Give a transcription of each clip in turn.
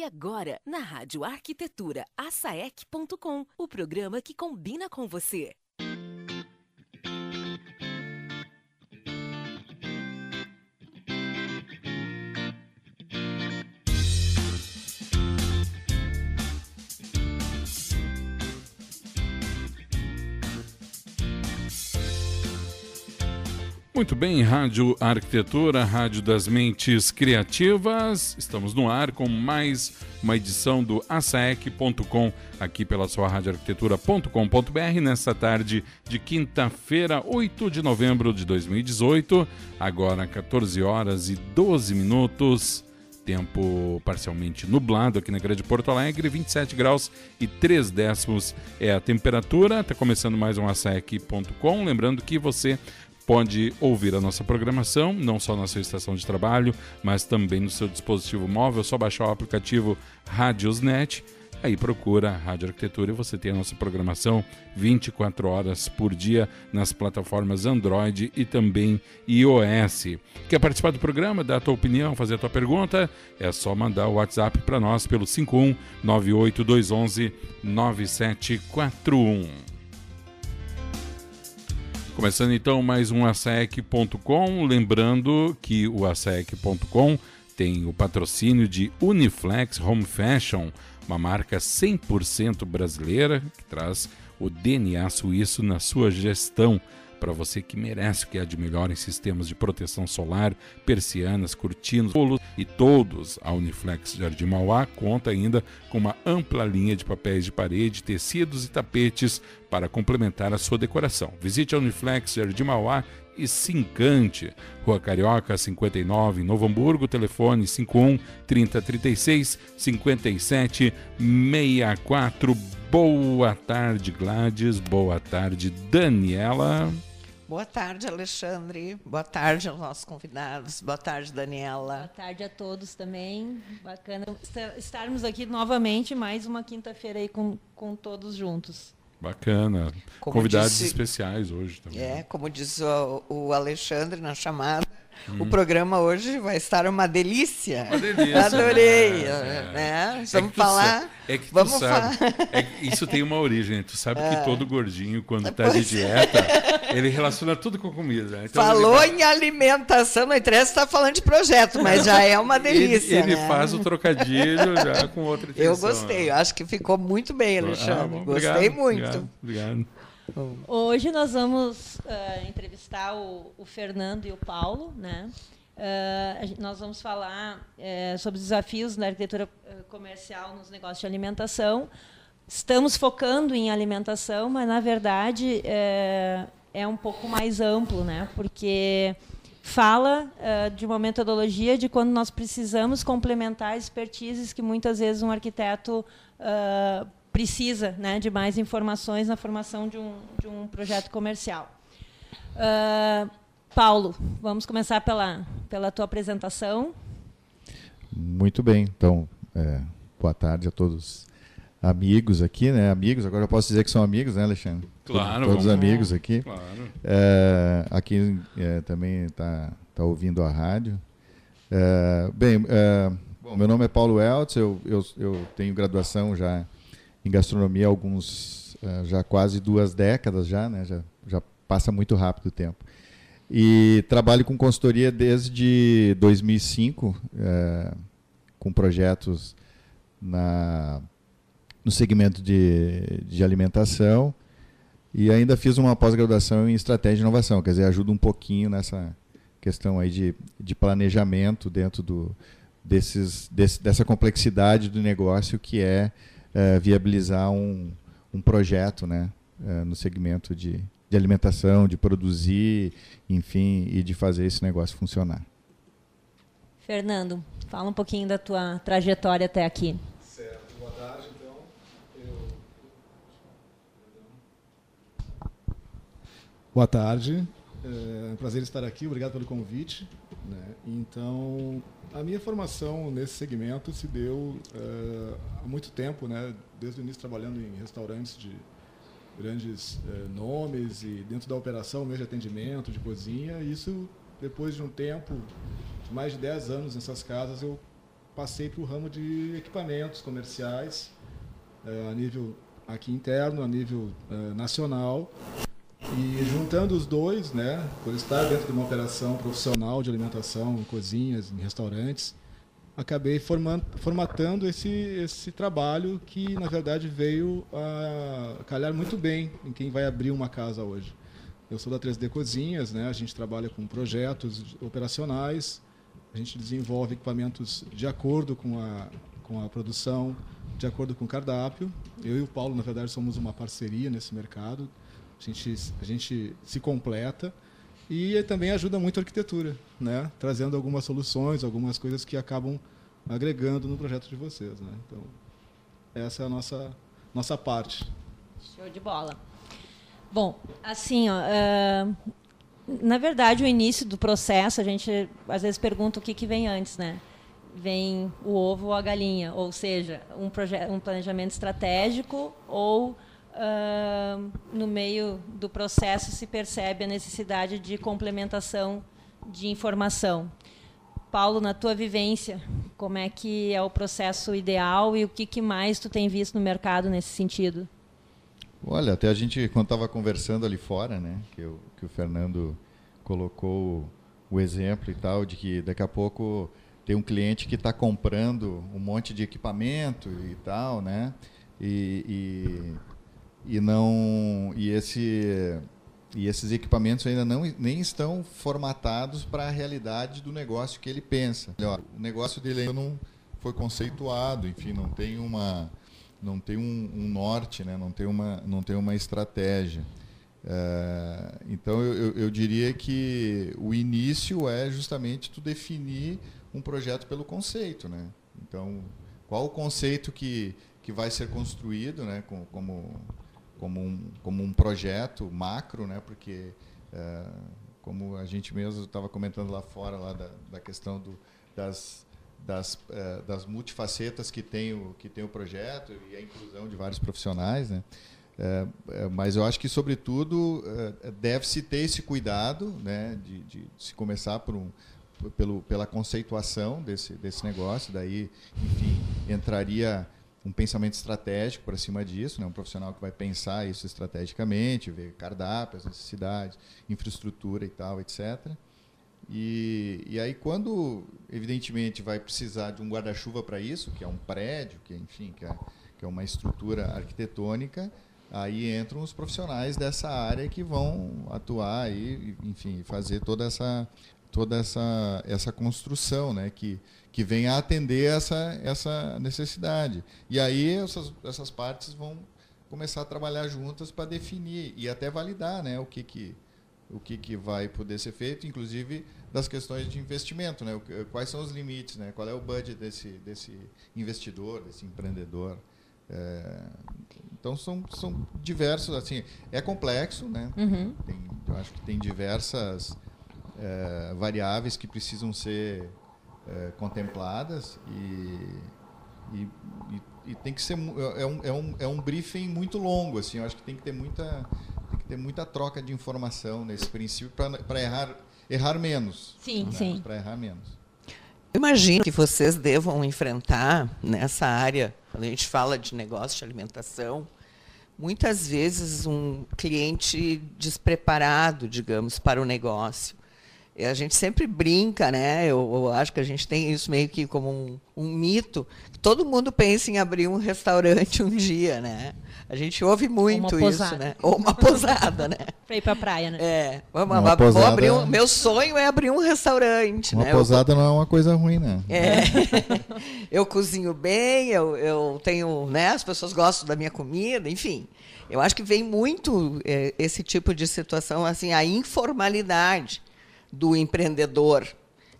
E agora, na Rádio Arquitetura, asaec.com, o programa que combina com você. Muito bem, Rádio Arquitetura, Rádio das Mentes Criativas. Estamos no ar com mais uma edição do asaec.com, aqui pela sua radioarquitetura.com.br, nesta tarde de quinta-feira, 8 de novembro de 2018, agora 14 horas e 12 minutos. Tempo parcialmente nublado aqui na Grande Porto Alegre, 27 graus e 3 décimos é a temperatura. Está começando mais um asaec.com. Lembrando que você pode ouvir a nossa programação, não só na sua estação de trabalho, mas também no seu dispositivo móvel. É só baixar o aplicativo Radiosnet. Aí procura Rádio Arquitetura e você tem a nossa programação 24 horas por dia nas plataformas Android e também iOS. Quer participar do programa, dar a tua opinião, fazer a tua pergunta? É só mandar o WhatsApp para nós pelo 51 98211 9741. Começando então mais um ASEC.com, lembrando que o ASEC.com tem o patrocínio de Uniflex Home Fashion, uma marca 100% brasileira que traz o DNA suíço na sua gestão para você que merece o que há de melhor em sistemas de proteção solar, persianas, cortinas, bolos e todos. A Uniflex Jardim Mauá conta ainda com uma ampla linha de papéis de parede, tecidos e tapetes para complementar a sua decoração. Visite a Uniflex Jardim Mauá e se encante. Rua Carioca 59, Novo Hamburgo, telefone 51 3036 57 64. Boa tarde, Gladys. Boa tarde, Daniela. Boa tarde, Alexandre. Boa tarde aos nossos convidados. Boa tarde, Daniela. Boa tarde a todos também. Bacana estarmos aqui novamente, mais uma quinta-feira aí com, com todos juntos. Bacana. Como Convidados disse, especiais hoje também. É, como diz o, o Alexandre na chamada, Hum. O programa hoje vai estar uma delícia. Uma delícia. Adorei. É. Né? É vamos falar. É que vamos sabe. É que isso tem uma origem. Tu sabe é. que todo gordinho, quando está de é. dieta, ele relaciona tudo com comida. Né? Então Falou vai... em alimentação, não interessa estar falando de projeto, mas já é uma delícia. Ele, ele né? faz o trocadilho já com outra intenção. Eu gostei, acho que ficou muito bem, ah, Alexandre. Ah, bom, gostei obrigado, muito. Obrigado. obrigado. Hoje nós vamos uh, entrevistar o, o, Fernando e o Paulo, né? Uh, nós vamos falar uh, sobre os desafios na arquitetura comercial nos negócios de alimentação. Estamos focando em alimentação, mas na verdade é, é um pouco mais amplo, né? Porque fala de uma metodologia de quando nós precisamos complementar expertises que muitas vezes um arquiteto precisa né, de mais informações na formação de um, de um projeto comercial. Uh, Paulo, vamos começar pela, pela tua apresentação. Muito bem, então, é, boa tarde a todos amigos aqui, né? Amigos, agora eu posso dizer que são amigos, né, Alexandre? Claro. Todos, todos amigos aqui. Claro. É, aqui é, também está tá ouvindo a rádio. É, bem, é, bom, meu nome é Paulo Eltz, eu, eu, eu tenho graduação já em gastronomia alguns uh, já quase duas décadas já, né? Já, já passa muito rápido o tempo. E trabalho com consultoria desde 2005, uh, eh, com projetos na, no segmento de, de alimentação e ainda fiz uma pós-graduação em estratégia de inovação, quer dizer, ajuda um pouquinho nessa questão aí de, de planejamento dentro do, desses, desse, dessa complexidade do negócio que é é, viabilizar um, um projeto né, é, no segmento de, de alimentação, de produzir, enfim, e de fazer esse negócio funcionar. Fernando, fala um pouquinho da tua trajetória até aqui. Certo, boa tarde, então. Eu... Boa tarde, é um prazer estar aqui, obrigado pelo convite. Né? Então, a minha formação nesse segmento se deu uh, há muito tempo, né? desde o início trabalhando em restaurantes de grandes uh, nomes e dentro da operação mesmo de atendimento, de cozinha. Isso, depois de um tempo, de mais de 10 anos nessas casas, eu passei para o ramo de equipamentos comerciais, a nível aqui interno, a nível nacional. E juntando os dois, né, por estar dentro de uma operação profissional de alimentação, em cozinhas, em restaurantes, acabei formando, formatando esse, esse trabalho que, na verdade, veio a calhar muito bem em quem vai abrir uma casa hoje. Eu sou da 3D Cozinhas, né? a gente trabalha com projetos operacionais, a gente desenvolve equipamentos de acordo com a, com a produção, de acordo com o cardápio. Eu e o Paulo, na verdade, somos uma parceria nesse mercado. A gente, a gente se completa e também ajuda muito a arquitetura, né? trazendo algumas soluções, algumas coisas que acabam agregando no projeto de vocês. Né? Então, essa é a nossa, nossa parte. Show de bola. Bom, assim, ó, uh, na verdade, o início do processo, a gente às vezes pergunta o que, que vem antes, né? Vem o ovo ou a galinha, ou seja, um, um planejamento estratégico ou uh, no meio do processo se percebe a necessidade de complementação de informação. Paulo, na tua vivência, como é que é o processo ideal e o que, que mais tu tem visto no mercado nesse sentido? Olha, até a gente, quando estava conversando ali fora, né, que, eu, que o Fernando colocou o exemplo e tal, de que daqui a pouco tem um cliente que está comprando um monte de equipamento e tal, né, e, e, e não, e esse e esses equipamentos ainda não, nem estão formatados para a realidade do negócio que ele pensa. O negócio dele ainda não foi conceituado, enfim, não tem uma, não tem um, um, norte, né? não, tem uma, não tem uma estratégia. É, então, eu, eu, diria que o início é justamente tu definir um projeto pelo conceito. Né? Então, qual o conceito que, que vai ser construído né? como, como, como, um, como um projeto macro, né? porque, é, como a gente mesmo estava comentando lá fora, lá da, da questão do, das das, eh, das multifacetas que tem, o, que tem o projeto e a inclusão de vários profissionais. Né? É, é, mas eu acho que, sobretudo, é, deve-se ter esse cuidado né, de, de se começar por um, pelo, pela conceituação desse, desse negócio. Daí, enfim, entraria um pensamento estratégico para cima disso, né? um profissional que vai pensar isso estrategicamente, ver cardápio, as necessidades, infraestrutura e tal, etc. E, e aí quando, evidentemente, vai precisar de um guarda-chuva para isso, que é um prédio, que enfim, que é, que é uma estrutura arquitetônica, aí entram os profissionais dessa área que vão atuar e, enfim, fazer toda essa toda essa essa construção, né, que que vem a atender essa essa necessidade. E aí essas essas partes vão começar a trabalhar juntas para definir e até validar, né, o que que o que, que vai poder ser feito, inclusive das questões de investimento, né? quais são os limites, né? qual é o budget desse, desse investidor, desse empreendedor. É, então são, são diversos, assim, é complexo, né? Uhum. Tem, eu acho que tem diversas é, variáveis que precisam ser é, contempladas e, e, e, e, tem que ser é um, é, um, é um briefing muito longo, assim, eu acho que tem que ter muita ter muita troca de informação nesse princípio para errar, errar menos. Sim, né? sim. Para errar menos. Imagino que vocês devam enfrentar nessa área, quando a gente fala de negócio de alimentação, muitas vezes um cliente despreparado, digamos, para o negócio. E a gente sempre brinca, né? Eu, eu, acho que a gente tem isso meio que como um, um mito. Todo mundo pensa em abrir um restaurante um dia, né? A gente ouve muito isso, né? Ou uma posada, né? Pra ir pra praia, né? É. Vamos, uma posada... abrir um, meu sonho é abrir um restaurante, uma né? posada eu... não é uma coisa ruim, né? É. eu cozinho bem, eu, eu tenho, né? As pessoas gostam da minha comida, enfim. Eu acho que vem muito é, esse tipo de situação, assim, a informalidade do empreendedor.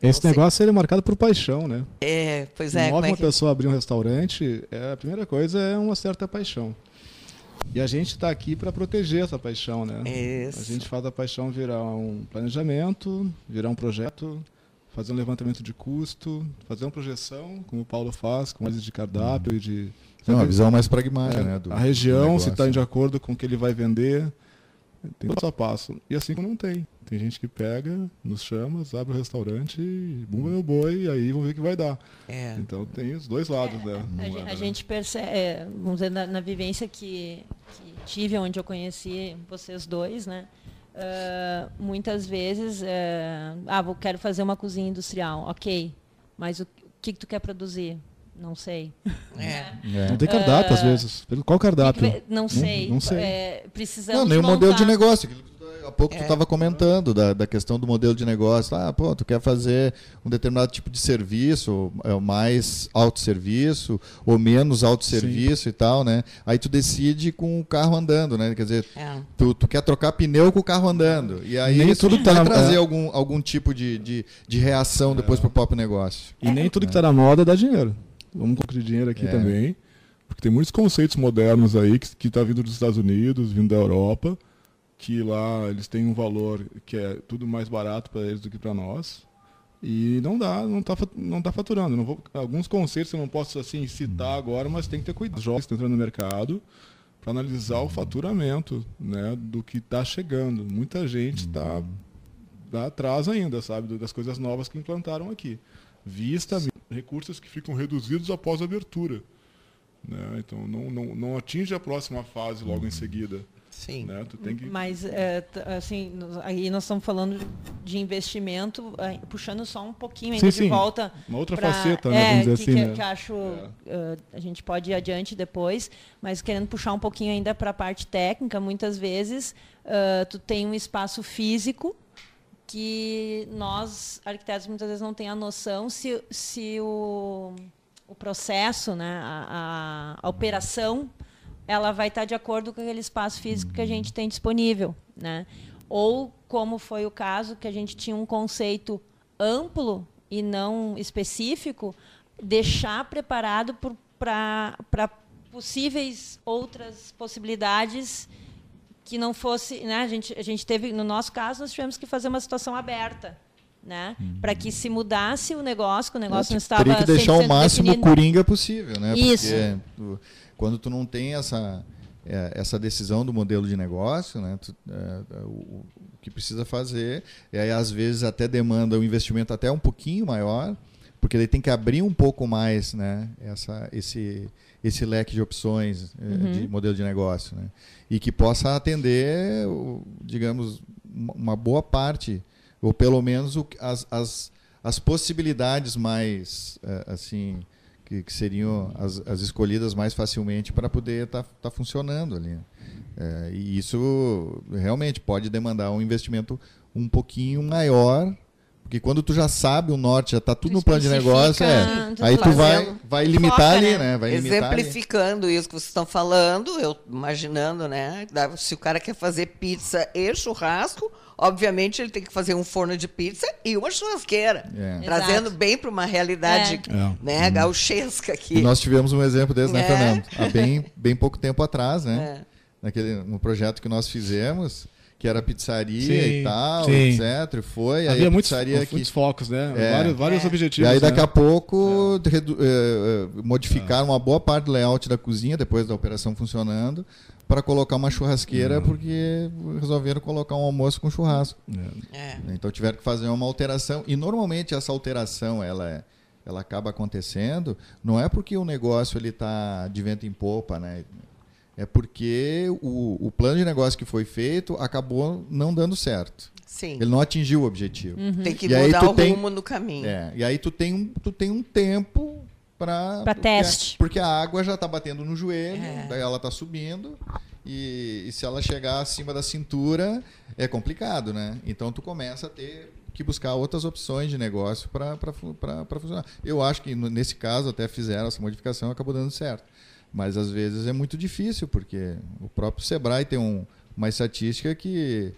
Esse negócio ele é marcado por paixão, né? É, pois é. Move é uma que... pessoa abrir um restaurante, é, a primeira coisa é uma certa paixão. E a gente está aqui para proteger essa paixão, né? Isso. A gente faz a paixão virar um planejamento, virar um projeto, fazer um levantamento de custo, fazer uma projeção, como o Paulo faz, com análise de cardápio e de. É uma visão mais pragmática, é, né? Do, a região, se está de acordo com o que ele vai vender, Tem passo a passo. E assim como não tem. Tem gente que pega, nos chama, abre o restaurante, bumba meu boi, e aí vamos ver o que vai dar. É. Então tem os dois lados, né? A, gen- é, a né? gente percebe, é, vamos dizer, na, na vivência que, que tive, onde eu conheci vocês dois, né? ah, muitas vezes, é, ah, vou, quero fazer uma cozinha industrial, ok, mas o que, que tu quer produzir? Não sei. É. É. Não tem cardápio, às Ah, vezes. Qual cardápio? Que que vai- não sei. não sei. É, precisamos Não, nem o modelo de negócio. aquilo que tu- Há pouco tu É. estava comentando da, da questão do modelo de negócio. Ah, pô, tu quer fazer um determinado tipo de serviço, é o mais autosserviço ou menos autosserviço e tal, né? Aí tu decide com o carro andando, né? Quer dizer, É. tu, tu quer trocar pneu com o carro andando. E aí Nem isso tudo vai tá- trazer é. algum, algum tipo de, de, de reação depois pro próprio negócio. E nem tudo que está na moda dá dinheiro. Vamos concluir dinheiro aqui É. também. Porque tem muitos conceitos modernos aí que, que tá vindo dos Estados Unidos, vindo da Europa, que lá eles têm um valor que é tudo mais barato para eles do que para nós. E não dá, não tá, fa- não tá faturando. Não vou- alguns conceitos eu não posso assim citar agora, mas tem que ter cuidado. Os jovens estão entrando no mercado para analisar o faturamento né, do que está chegando. Muita gente está tá atrás ainda, sabe, das coisas novas que implantaram aqui. Vista recursos que ficam reduzidos após a abertura. Né? Então não, não, não atinge a próxima fase logo em seguida. Sim. Né? Tu tem que Mas, é, assim, aí nós estamos falando de investimento, é, puxando só um pouquinho ainda Sim, de sim. volta. uma outra pra- faceta, né? é, Vamos dizer que, assim, que, né? que acho É. eh, a gente pode ir adiante depois, mas querendo puxar um pouquinho ainda para a parte técnica, muitas vezes ah, tu tem um espaço físico que nós, arquitetos, muitas vezes não tem a noção se, se o, o processo, né, a, a- operação, ela vai estar de acordo com aquele espaço físico que a gente tem disponível. Né? Ou, como foi o caso, que a gente tinha um conceito amplo e não específico, deixar preparado para possíveis outras possibilidades que não fosse, né? A gente, a gente teve, no nosso caso, nós tivemos que fazer uma situação aberta, né? Para que se mudasse o negócio, que o negócio não estava Teria que deixar o 100% máximo definido. coringa possível, né? Isso. Porque tu- quando tu não tem essa, é, essa decisão do modelo de negócio, né? tu- é, o, o que precisa fazer, e aí às vezes até demanda um investimento até um pouquinho maior, porque ele tem que abrir um pouco mais né? essa, esse, esse leque de opções é, Uhum. de modelo de negócio. Né? E que possa atender, digamos, uma boa parte, ou pelo menos as, as, as possibilidades mais eh, assim que, que seriam as, as escolhidas mais facilmente para poder estar funcionando ali. Eh, e isso realmente pode demandar um investimento um pouquinho maior, porque quando tu já sabe o norte, já está tudo Tu no plano de negócio, é, aí tu vai, vai limitar foca, ali, né? né? Vai limitar ali. Exemplificando isso que vocês estão falando, eu imaginando, né? Se o cara quer fazer pizza e churrasco, obviamente ele tem que fazer um forno de pizza e uma churrasqueira. É. Trazendo bem para uma realidade É. É. né, gauchesca aqui. E nós tivemos um exemplo desse, né, É. Fernando? Há bem, bem pouco tempo atrás, né? É. Naquele, no projeto que nós fizemos, que era pizzaria Sim, e tal, sim. etc. e Foi, aí Havia a muitos, que... muitos focos, né? É. Vários, vários É. E objetivos. aí daqui né? a pouco redu- eh, eh, modificaram uma boa parte do layout da cozinha, depois da operação funcionando, para colocar uma churrasqueira, Hum. porque resolveram colocar um almoço com churrasco. É. É. Então tiveram que fazer uma alteração. E normalmente essa alteração ela, é- ela acaba acontecendo, não é porque o negócio ele está de vento em popa, né? É porque o, o plano de negócio que foi feito acabou não dando certo. Sim. Ele não atingiu o objetivo. Tem que E aí mudar tu o tem- rumo no caminho. É, e aí tu tem um, tu tem um tempo para Pra teste. Porque a água já está batendo no joelho, É. daí ela está subindo e, e se ela chegar acima da cintura é complicado, né? Então tu começa a ter que buscar outras opções de negócio para funcionar. Eu acho que nesse caso até fizeram essa modificação e acabou dando certo. Mas às vezes é muito difícil, porque o próprio Sebrae tem um- uma estatística que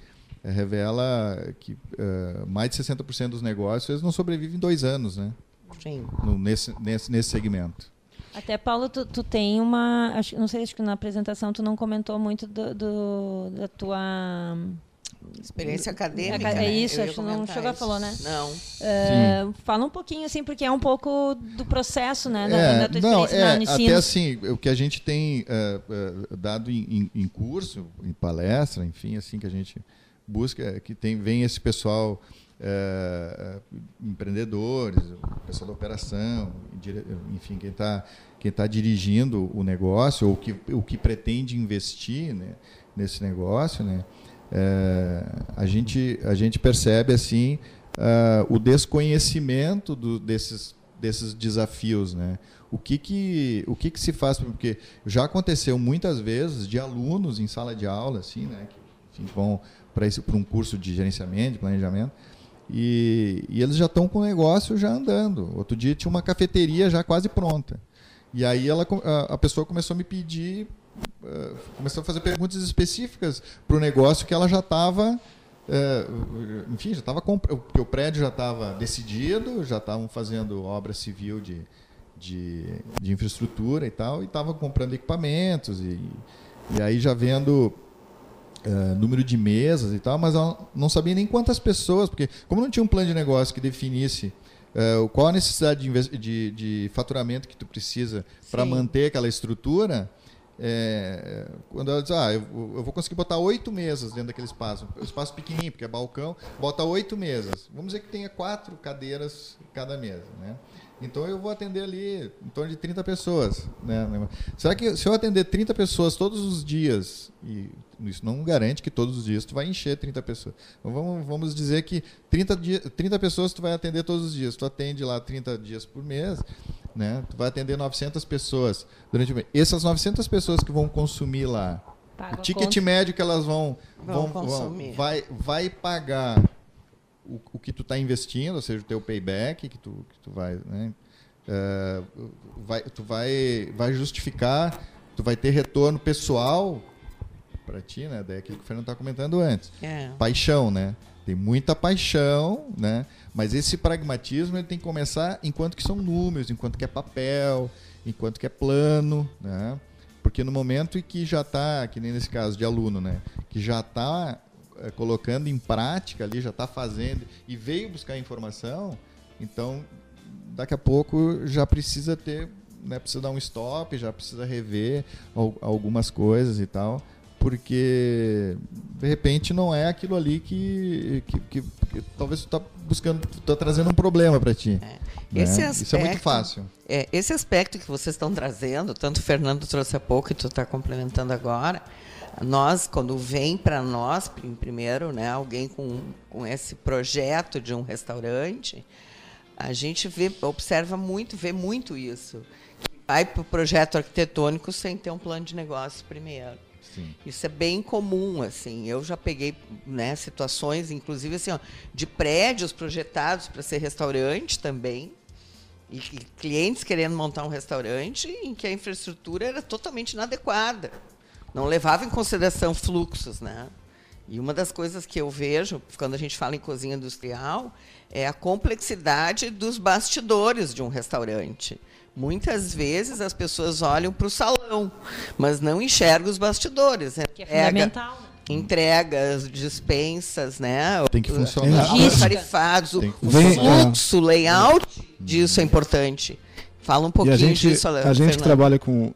eh, revela que eh, mais de 60% dos negócios eles não sobrevivem em dois anos, né? Sim. No- nesse, nesse, nesse segmento. Até, Paulo, tu, tu tem uma. Acho, não sei, acho que na apresentação tu não comentou muito do, do- da tua Experiência acadêmica. É né? isso, Eu ia acho que não chegou a isso. falar, né? Não. Uh, fala um pouquinho, assim, porque é um pouco do processo, né? Da, É, da tua não, experiência é, na- no ensino. até assim, o que a gente tem é, é, dado em, em- em curso, em palestra, enfim, assim, que a gente busca, é que tem, vem esse pessoal, é, é, empreendedores, o pessoal da operação, dire- enfim, quem está quem tá dirigindo o negócio, ou que, o que pretende investir né, nesse negócio, né, é, a, gente, a gente percebe assim ah, o desconhecimento do- desses, desses desafios, né? O que que, o que que se faz? Porque já aconteceu muitas vezes de alunos em sala de aula, assim, né? Que enfim, vão para um curso de gerenciamento, de planejamento, e, e eles já estão com o negócio já andando. Outro dia tinha uma cafeteria já quase pronta. E aí ela, a, a pessoa começou a me pedir, eh, começou a fazer perguntas específicas para o negócio que ela já estava é, enfim, já estava porque o prédio já estava decidido, já estavam fazendo obra civil de, de, de infraestrutura e tal, e estavam comprando equipamentos e, e aí já vendo é, número de mesas e tal, mas ela não sabia nem quantas pessoas, porque como não tinha um plano de negócio que definisse o- qual a necessidade de, de, de faturamento que tu precisa para manter aquela estrutura, é, quando ela diz, ah, eu, eu vou conseguir botar oito mesas dentro daquele espaço, um espaço pequenininho, porque é balcão, bota oito mesas. Vamos dizer que tenha quatro cadeiras cada mesa, né? Então eu vou atender ali em torno de 30 pessoas, né? Será que se eu atender 30 pessoas todos os dias, e isso não garante que todos os dias tu vai encher 30 pessoas. Então vamos, vamos dizer que 30, dia, 30 pessoas tu vai atender todos os dias. Tu atende lá 30 dias por mês, né? Tu vai atender 900 pessoas durante o mês. Essas 900 pessoas que vão consumir lá, Paga o ticket conta. médio que elas vão, Vão vão, consumir. vai, vai pagar o, o que tu está investindo, ou seja, o teu payback que tu, que tu vai, né? Eh, vai, tu vai, vai justificar, tu vai ter retorno pessoal para ti, né? Daí aquilo que o Fernando estava comentando antes É. paixão, né? Tem muita paixão, né? Mas esse pragmatismo ele tem que começar enquanto que são números, enquanto que é papel, enquanto que é plano, né? Porque no momento em que já está, que nem nesse caso de aluno, né? Que já está colocando em prática ali, já está fazendo e veio buscar informação, então daqui a pouco já precisa ter, né? Precisa dar um stop, já precisa rever al- algumas coisas e tal porque de repente não é aquilo ali que, que, que- que talvez tu tá buscando, tu tá trazendo um problema para ti. né? Esse Isso é muito aspecto- fácil. É, esse aspecto que vocês estão trazendo, tanto o Fernando trouxe há pouco e tu está complementando agora, nós, quando vem para nós, prim- primeiro, né, alguém com, com esse projeto de um restaurante, a gente vê, observa muito, vê muito isso. Vai para o projeto arquitetônico sem ter um plano de negócio primeiro. Isso é bem comum, assim. Eu já peguei né, situações, inclusive assim, ó, de prédios projetados para ser restaurante também, e, e clientes querendo montar um restaurante em que a infraestrutura era totalmente inadequada. Não levava em consideração fluxos, né? E uma das coisas que eu vejo, quando a gente fala em cozinha industrial, é a complexidade dos bastidores de um restaurante. Muitas vezes as pessoas olham para o salão, mas não enxergam os bastidores. né? Que é Entrega- fundamental. né? entregas, dispensas, né? Tem que O- funcionar. os almoxarifados, o, Tem que o fluxo, o layout disso é importante. Fala um E pouquinho a gente, disso, a gente Fernando. trabalha com,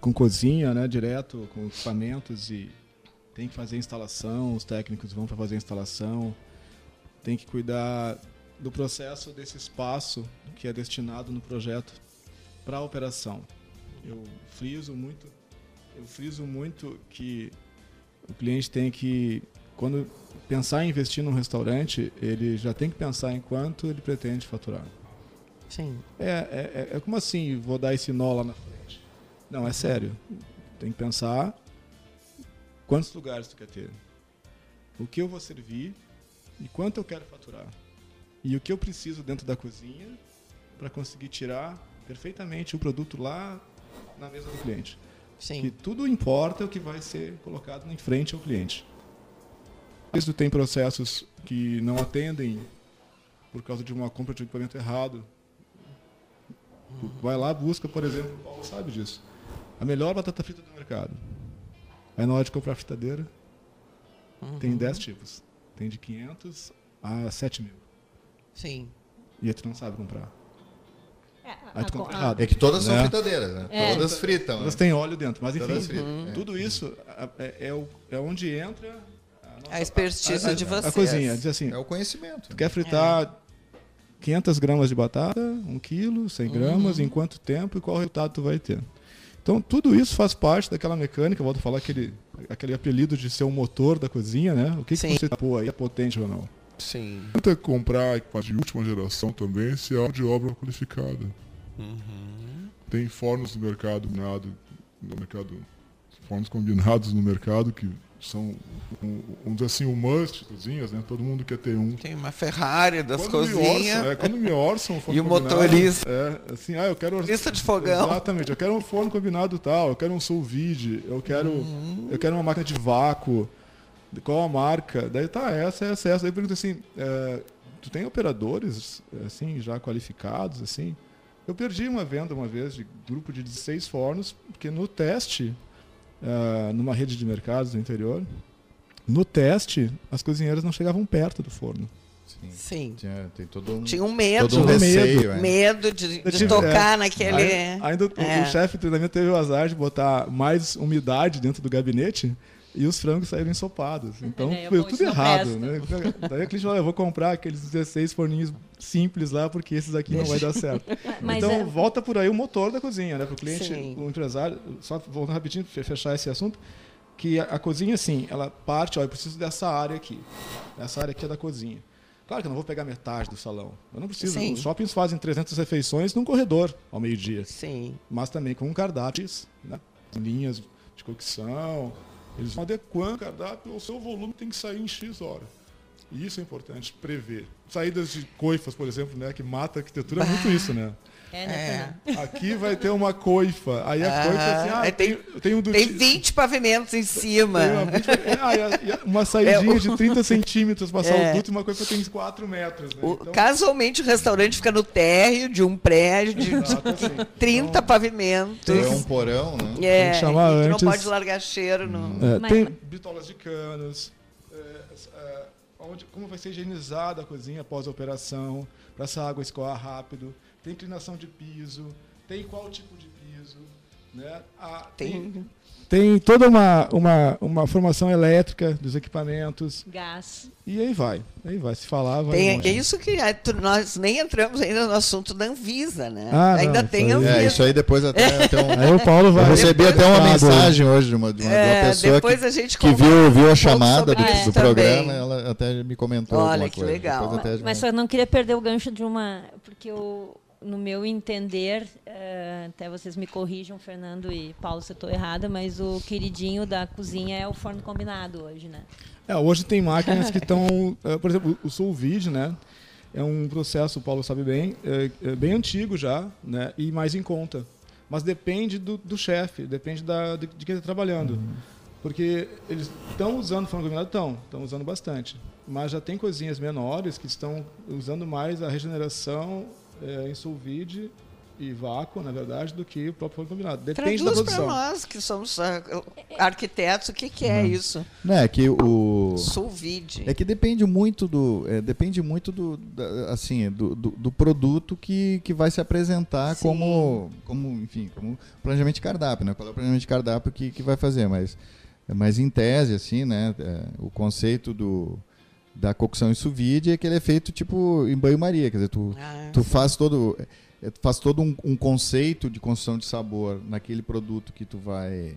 com cozinha, né, direto, com equipamentos e tem que fazer instalação, os técnicos vão para fazer a instalação, tem que cuidar do processo desse espaço que é destinado no projeto para a operação. Eu friso muito, eu friso muito que o cliente tem que quando pensar em investir num restaurante, ele já tem que pensar em quanto ele pretende faturar. Sim. É, é, é- é como assim, vou dar esse nó lá na frente? Não, é sério. Tem que pensar quantos lugares tu quer ter. O que eu vou servir e quanto eu quero faturar. E o que eu preciso dentro da cozinha para conseguir tirar perfeitamente o produto lá na mesa do cliente. Que Sim. tudo importa o que vai ser colocado em frente ao cliente. Tu tem processos que não atendem por causa de uma compra de um equipamento errado. Vai lá, busca, por exemplo, o Paulo sabe disso. A melhor batata frita do mercado. Aí na hora de comprar a fritadeira, tem 10 tipos. Tem de 500 a 7 mil. Sim. E aí tu não sabe comprar. É, Aí a tu co- compra a- errado. É que todas são Né? fritadeiras, né? É. Todas fritam. Elas né? têm óleo dentro, mas Todas enfim, fritam. é. tudo isso a- é, é o- é onde entra a, nossa- A expertise a- a- de A vocês. coisinha, diz assim, É o conhecimento. tu quer fritar 500 gramas de batata, 1 quilo, 100 gramas, em quanto tempo e qual resultado tu vai ter. Então, tudo isso faz parte daquela mecânica, eu volto a falar aquele, aquele apelido de ser o motor da cozinha, né? O que, que você pô aí é potente ou não? Sim. Tenta comprar equipamento de última geração também, se é de obra qualificada. Tem fornos no mercado, combinado, no mercado, fornos combinados no mercado que são, um, dizer assim, o must cozinhas, né? Todo mundo quer ter um. Tem uma Ferrari das Quando me cozinhas. orçam, é, quando me orçam um forno E o motorista. É, assim, ah, eu quero... Lista de fogão. Exatamente, eu quero um forno combinado tal, eu quero um sous vide, eu quero, Uhum. eu quero uma máquina de vácuo, qual a marca? Daí tá, essa, essa, essa. Daí eu pergunto assim, é, tu tem operadores assim já qualificados assim? Eu perdi uma venda uma vez de grupo de 16 fornos, porque no teste, ah, numa rede de mercados no interior, no teste as cozinheiras não chegavam perto do forno. Sim. Sim. Tinha, tem todo um, Tinha um medo. todo um Medo. receio. é. Medo de, de tive- tocar é, naquele. Aí- ainda o- É. o chefe de treinamento teve o azar de botar mais umidade dentro do gabinete e os frangos saíram ensopados. Então É, foi tudo errado. Né? Daí a cliente falou: eu vou comprar aqueles 16 forninhos simples lá, porque esses aqui não vai dar certo. Mas então é- volta por aí o motor da cozinha, né? Para o cliente, Sim. o empresário, só voltando rapidinho para fechar esse assunto, que a, a cozinha, assim, ela parte, ó, eu preciso dessa área aqui. Essa área aqui é da cozinha. Claro que eu não vou pegar metade do salão. Eu não preciso. Sim. Os shoppings fazem 300 refeições num corredor ao meio-dia Sim. mas também com cardápios, né? linhas de cocção. Eles vão adequando o cardápio, o seu volume tem que sair em X hora. E isso é importante, prever. Saídas de coifas, por exemplo, né, que mata a arquitetura, é muito isso, né? É, né, Fernando? Aqui vai ter uma coifa. Aí a Ah, coifa é assim, ah, aí tem- tem, tem um do Tem ti- 20 pavimentos em cima. tem uma, vinte- ah, e a- e a- uma saidinha É, de 30 centímetros, passar É. o duto e uma coifa tem 4 metros. Né? O- Então, casualmente o restaurante fica no térreo de um prédio de Exato, assim. 30 Então, pavimentos. É um porão, né? É, Tem que chamar e antes. não pode largar cheiro no. É, Mas- tem bitolas de canos, é, é, onde, como vai ser higienizada a cozinha após a operação, para essa água escoar rápido, tem inclinação de piso, tem qual tipo de piso, né? Ah, tem, Tem. toda uma, uma, uma formação elétrica dos equipamentos, Gás. e aí vai, aí vai, se falar, vai Tem, longe. é isso que é, tu- nós nem entramos ainda no assunto da Anvisa, né? Ah, ainda não, tem isso aí- Anvisa. É, isso aí depois até, até um- Aí o Paulo vai... Eu recebi até uma mensagem hoje de uma, de uma, de uma É, pessoa que, a gente que viu, viu a chamada do, do programa, ela até me comentou Olha, que coisa. legal. Até Mas só não queria perder o gancho de uma. Porque eu, no meu entender, eh, até vocês me corrijam, Fernando e Paulo, se eu estou errada, mas o queridinho da cozinha é o forno combinado hoje, né? É, hoje tem máquinas que estão, eh, por exemplo, o sous vide, né? É um processo, o Paulo sabe bem, é, é bem antigo já, né? E mais em conta. Mas depende do, do chefe, depende da, de, de quem está trabalhando. Porque eles estão usando forno combinado? Estão, estão usando bastante. Mas já tem cozinhas menores que estão usando mais a regeneração eh, em sous vide e vácuo, na verdade, do que o próprio forno combinado. Depende da Traduz para produção. nós, que somos ah, arquitetos, o que, que é isso? Não, é que o... Sulvide. É que depende muito do, é, depende muito do, da- assim, do, do, do produto que, que vai se apresentar Sim. como, como, enfim, como planejamento de cardápio, né? Qual é o planejamento de cardápio que, que vai fazer, mas, mas em tese, assim, né? é, o conceito do, da cocção em sous vide é que ele é feito tipo em banho-maria, quer dizer, tu, Ah, tu faz todo é, faz todo um, um conceito de construção de sabor naquele produto que tu vai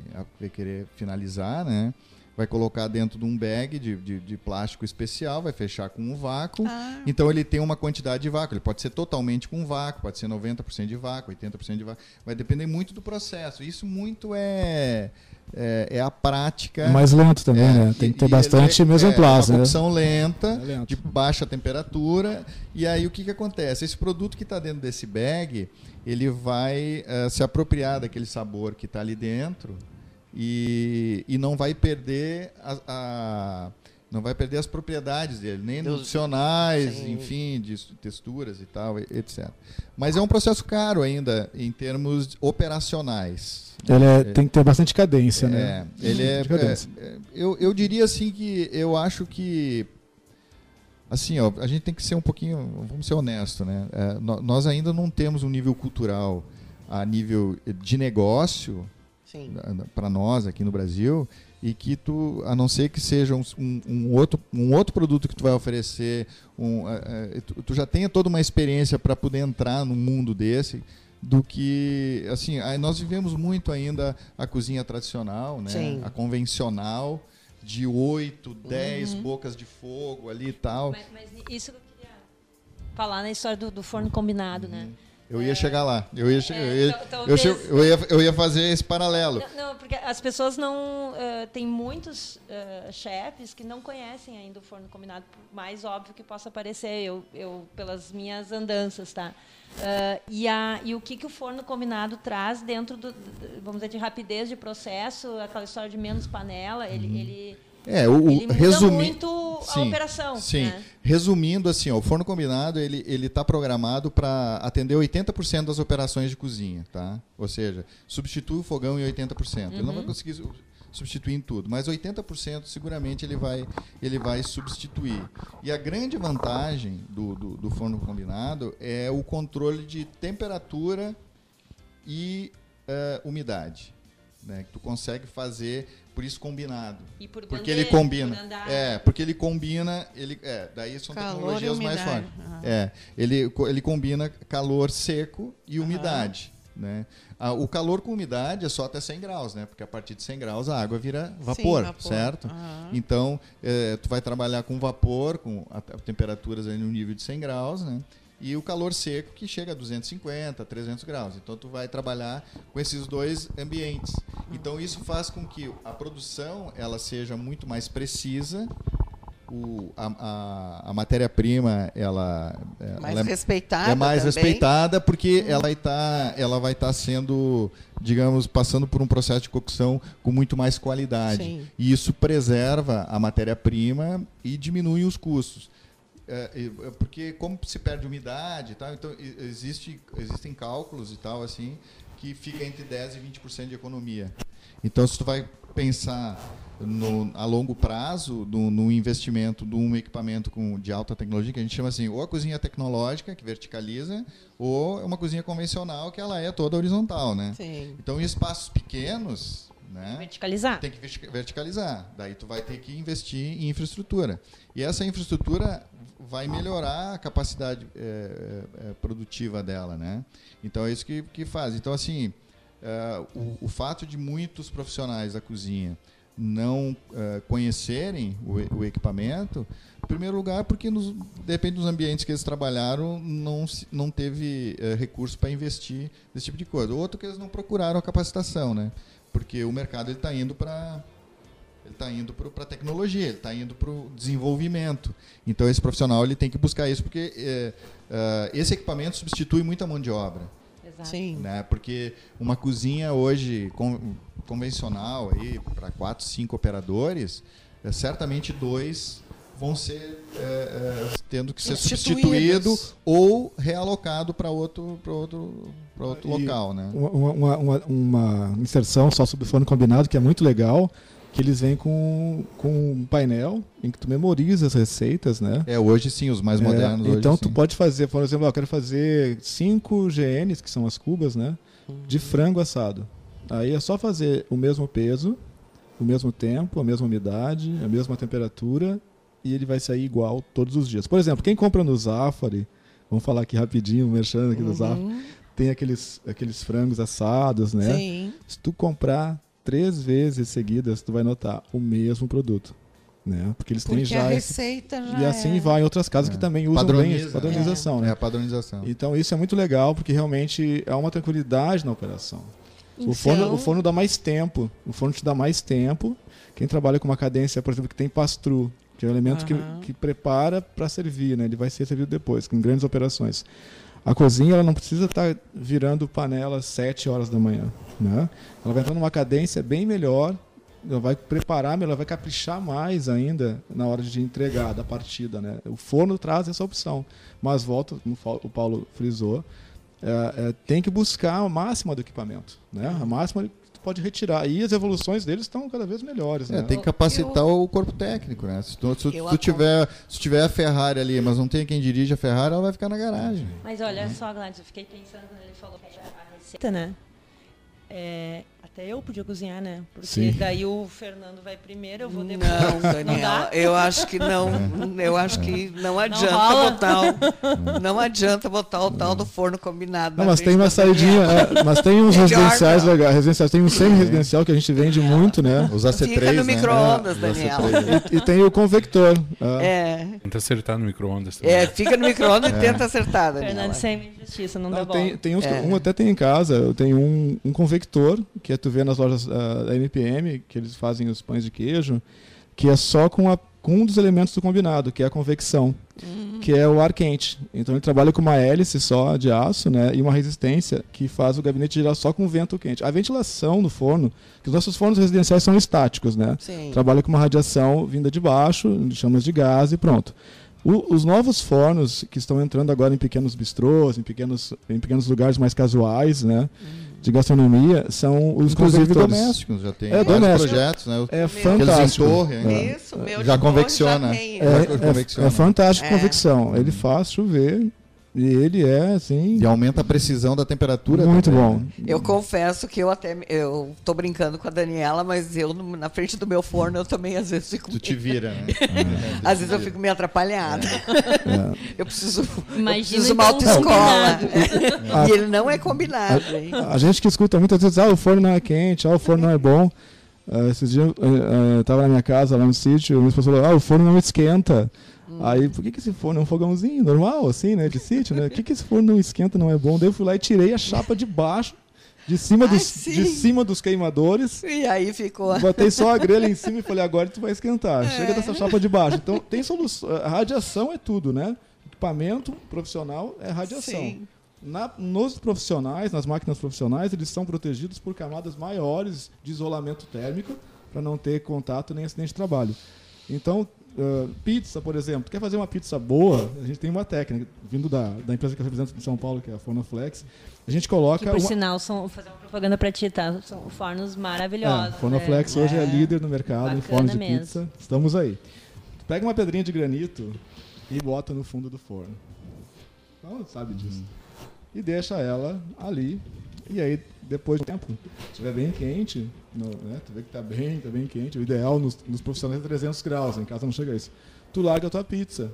querer finalizar, né? Vai colocar dentro de um bag de, de, de plástico especial, vai fechar com um vácuo. Ah. Então ele tem uma quantidade de vácuo. Ele pode ser totalmente com vácuo, pode ser 90% de vácuo, 80% de vácuo. Vai depender muito do processo. Isso muito é, é, é a prática. É mais lento também, É, né? Tem que ter bastante ele mesmo é, uma né? lenta, É de baixa temperatura. E aí o que, que acontece? Esse produto que está dentro desse bag, ele vai eh, se apropriar daquele sabor que está ali dentro e, e não vai perder a, a- não vai perder as propriedades dele, nem Dos- nutricionais, Sim. enfim, de texturas e tal, etc. Mas é um processo caro ainda em termos operacionais. Ele é- tem que ter bastante cadência, É, né? ele é, é, é, eu, eu diria assim que eu acho que assim, ó, a gente tem que ser um pouquinho, vamos ser honesto, né? É, nó- nós ainda não temos um nível cultural a nível de negócio para nós aqui no Brasil e que tu a não ser que seja um, um- outro um outro produto que tu vai oferecer um, eh, tu, tu já tenha toda uma experiência para poder entrar no mundo desse do que assim nós vivemos muito ainda a cozinha tradicional né Sim. a convencional de 8, 10 bocas de fogo ali e tal Mas, mas isso que eu queria falar na história do, do forno combinado, né? Eu ia chegar lá eu ia, É, eu, ia tal- eu, talvez- che- eu ia eu ia fazer esse paralelo Não, não, porque as pessoas não. eh, tem muitos eh, chefes que não conhecem ainda o forno combinado, por mais óbvio que possa parecer, eu, eu pelas minhas andanças, tá? Ah, e, a, e o que, que o forno combinado traz dentro do, vamos dizer, de rapidez de processo, aquela história de menos panela, ele. ele é o, ele muda resumi- muito a Sim, operação. Sim. né? Resumindo, assim, ó, o forno combinado ele ele está programado para atender 80% das operações de cozinha, tá? Ou seja, substitui o fogão em 80%. Ele não Uhum. vai conseguir su- substituir em tudo, mas 80% seguramente ele vai ele vai substituir. E a grande vantagem do, do, do forno combinado é o controle de temperatura e eh, umidade, né? Que tu consegue fazer por isso combinado. E por Porque bandeja, ele combina. por andar. É, porque ele combina, ele é, daí são Calor tecnologias mais fortes. Aham. É, ele ele combina calor seco e umidade, né? Ah, o calor com umidade é só até 100 graus, né? Porque a partir de 100 graus a água vira vapor, vapor. certo? Aham. Então, eh, tu vai trabalhar com vapor, com a, a temperaturas aí no nível de 100 graus, né? E o calor seco que chega a 250, 300 graus. Então, tu vai trabalhar com esses dois ambientes. Então, isso faz com que a produção ela seja muito mais precisa. O, a, a, a matéria-prima ela, Mais ela é, respeitada. é mais também. respeitada porque ela vai estar ela vai estar sendo digamos passando por um processo de cocção com muito mais qualidade Sim. e isso preserva a matéria-prima e diminui os custos É, é porque como se perde umidade e tal então existe existem cálculos e tal assim que fica entre 10 e 20% de economia então se tu vai pensar no, a longo prazo no, no investimento de um equipamento com, de alta tecnologia, que a gente chama assim, ou a cozinha tecnológica, que verticaliza, ou é uma cozinha convencional, que ela é toda horizontal, né? Sim. Então, em espaços pequenos, né? Verticalizar. Tem que verti- verticalizar. Daí tu vai ter que investir em infraestrutura. E essa infraestrutura vai melhorar a capacidade eh, eh, produtiva dela, né? Então é isso que, que faz. Então assim, o, o fato de muitos profissionais da cozinha não conhecerem o, o equipamento, em primeiro lugar porque nos, depende dos ambientes que eles trabalharam, não, não teve recurso para investir nesse tipo de coisa. Outro que eles não procuraram a capacitação, né? Porque o mercado está indo para ele está indo para a tecnologia, ele está indo para o desenvolvimento. Então esse profissional ele tem que buscar isso porque eh, ah, esse equipamento substitui muita mão de obra Exato. Sim. né? Porque uma cozinha hoje con- convencional aí para quatro, cinco operadores, eh, certamente dois vão ser eh, eh, tendo que ser Substituídos. substituído ou realocado para outro para outro para outro E local, né? Uma, uma, uma, uma inserção só sobre o forno combinado, que é muito legal, que eles vêm com, com um painel em que tu memoriza as receitas, né? É hoje sim os mais É, modernos. então hoje, tu sim. pode fazer, por exemplo, eu quero fazer 5 GNs, que são as cubas, né? De frango assado. Aí é só fazer o mesmo peso, o mesmo tempo, a mesma umidade, a mesma temperatura e ele vai sair igual todos os dias. Por exemplo, quem compra no Zafari, vamos falar aqui rapidinho, mexendo aqui no Zafari, Uhum. tem aqueles, aqueles frangos assados, né? Sim. Se tu comprar três vezes seguidas, tu vai notar o mesmo produto, né? Porque eles têm Porque já a esse receita já e assim é. vai em outras casas É. que também usam Padroniza, bem padronização, É né? a padronização. Então isso é muito legal porque realmente há uma tranquilidade na operação. Então, O, forno, o forno dá mais tempo, o forno te dá mais tempo. Quem trabalha com uma cadência, por exemplo, que tem pastru, que é um elemento Aham. que, que prepara para servir, né? Ele vai ser servido depois, com grandes operações. A cozinha ela não precisa estar virando panela às 7 horas da manhã, né? Ela vai entrar numa cadência bem melhor ela vai preparar, ela vai caprichar mais ainda na hora de entregar da partida, né? O forno traz essa opção, mas volta, como o Paulo frisou, é, é, tem que buscar a máxima do equipamento, né? A máxima pode retirar e as evoluções deles estão cada vez melhores, É, né? tem que capacitar Eu- o corpo técnico, né? Se tu, se tu tiver, se tiver a Ferrari ali, mas não tem quem dirige a Ferrari, ela vai ficar na garagem. Mas olha só, Gladys, eu fiquei pensando quando ele falou a receita, né? É, até eu podia cozinhar, né? Porque Sim. daí o Fernando vai primeiro, eu vou depois. Não, Daniela, dá? eu acho que não. Eu acho que não adianta rola? botar o, não adianta botar o tal do forno combinado. Não, mas tem uma saidinha, é, mas tem uns Melhor residenciais não. legais, residenciais, tem um semi-residencial que a gente vende muito, né? Os AC3, Fica no né? micro-ondas, Daniela. AC3. E, e tem o convector. é. É, Tenta acertar no micro-ondas também. é, fica no micro-ondas e tenta acertar, Daniela. Fernando sem injustiça, não, dá Não, bola. tem, tem uns, É. um até tem em casa, eu tenho um, um convector, que é tu vê nas lojas ah, da NPM, que eles fazem os pães de queijo, que é só com, a, com um dos elementos do combinado, que é a convecção, que é o ar quente. Então ele trabalha com uma hélice só de aço, né, e uma resistência que faz o gabinete girar só com vento quente. A ventilação no forno, que os nossos fornos residenciais são estáticos, né? Sim. Trabalha com uma radiação vinda de baixo, chamas de gás e pronto. O- os novos fornos que estão entrando agora em pequenos bistrôs, em pequenos, em pequenos lugares mais casuais, né, de gastronomia, são os Inclusive domésticos, já tem É, vários doméstico. projetos, né? É fantástico. em torre, né? Isso, meu Já convecciona. já. É, Já é, convecciona. é fantástico É. convecção. Ele faz chover e ele é assim E aumenta a precisão da temperatura. muito também, bom. né? Eu confesso que eu até eu tô brincando com a Daniela, mas eu na frente do meu forno eu também às vezes fico Tu te vira, né? às vezes eu fico meio atrapalhada. Eu preciso eu Imagina preciso uma então, autoescola. Ah. e ele não é combinado, hein? A gente que escuta muitas vezes, ah, o forno não é quente, ah, o forno não é bom. Ah, esses dias eu estava na minha casa, lá no sítio, e minha esposa falou, ah, o forno não esquenta. Aí, por que, que esse forno é um fogãozinho normal, assim, né, de sítio, né? Por que, que esse forno não esquenta, não é bom? Daí eu fui lá e tirei a chapa de baixo, de cima, Ai, dos, sim. de cima dos queimadores, E aí ficou. botei só a grelha em cima e falei, agora tu vai esquentar. É. Chega dessa chapa de baixo. Então, tem solução. A radiação é tudo, né? Equipamento profissional é radiação. Sim. Na- nos profissionais, nas máquinas profissionais, eles são protegidos por camadas maiores de isolamento térmico para não ter contato nem acidente de trabalho. Então, ah, pizza, por exemplo, tu quer fazer uma pizza boa? A gente tem uma técnica, vindo da, da empresa que eu represento em São Paulo, que é a Fornoflex. A gente coloca Que por uma, sinal, são, vou fazer uma propaganda pra ti, tá? São fornos é, maravilhosos. Fornoflex né? hoje é líder no mercado em fornos de mesmo. pizza. Estamos aí. Pega uma pedrinha de granito e bota no fundo do forno. Então, sabe disso. E deixa ela ali. E aí, depois do tempo, se estiver bem quente, no- né, tu vê que tá bem, tá bem quente. O ideal nos, nos profissionais é 300 graus, em casa não chega a isso. Tu larga a tua pizza.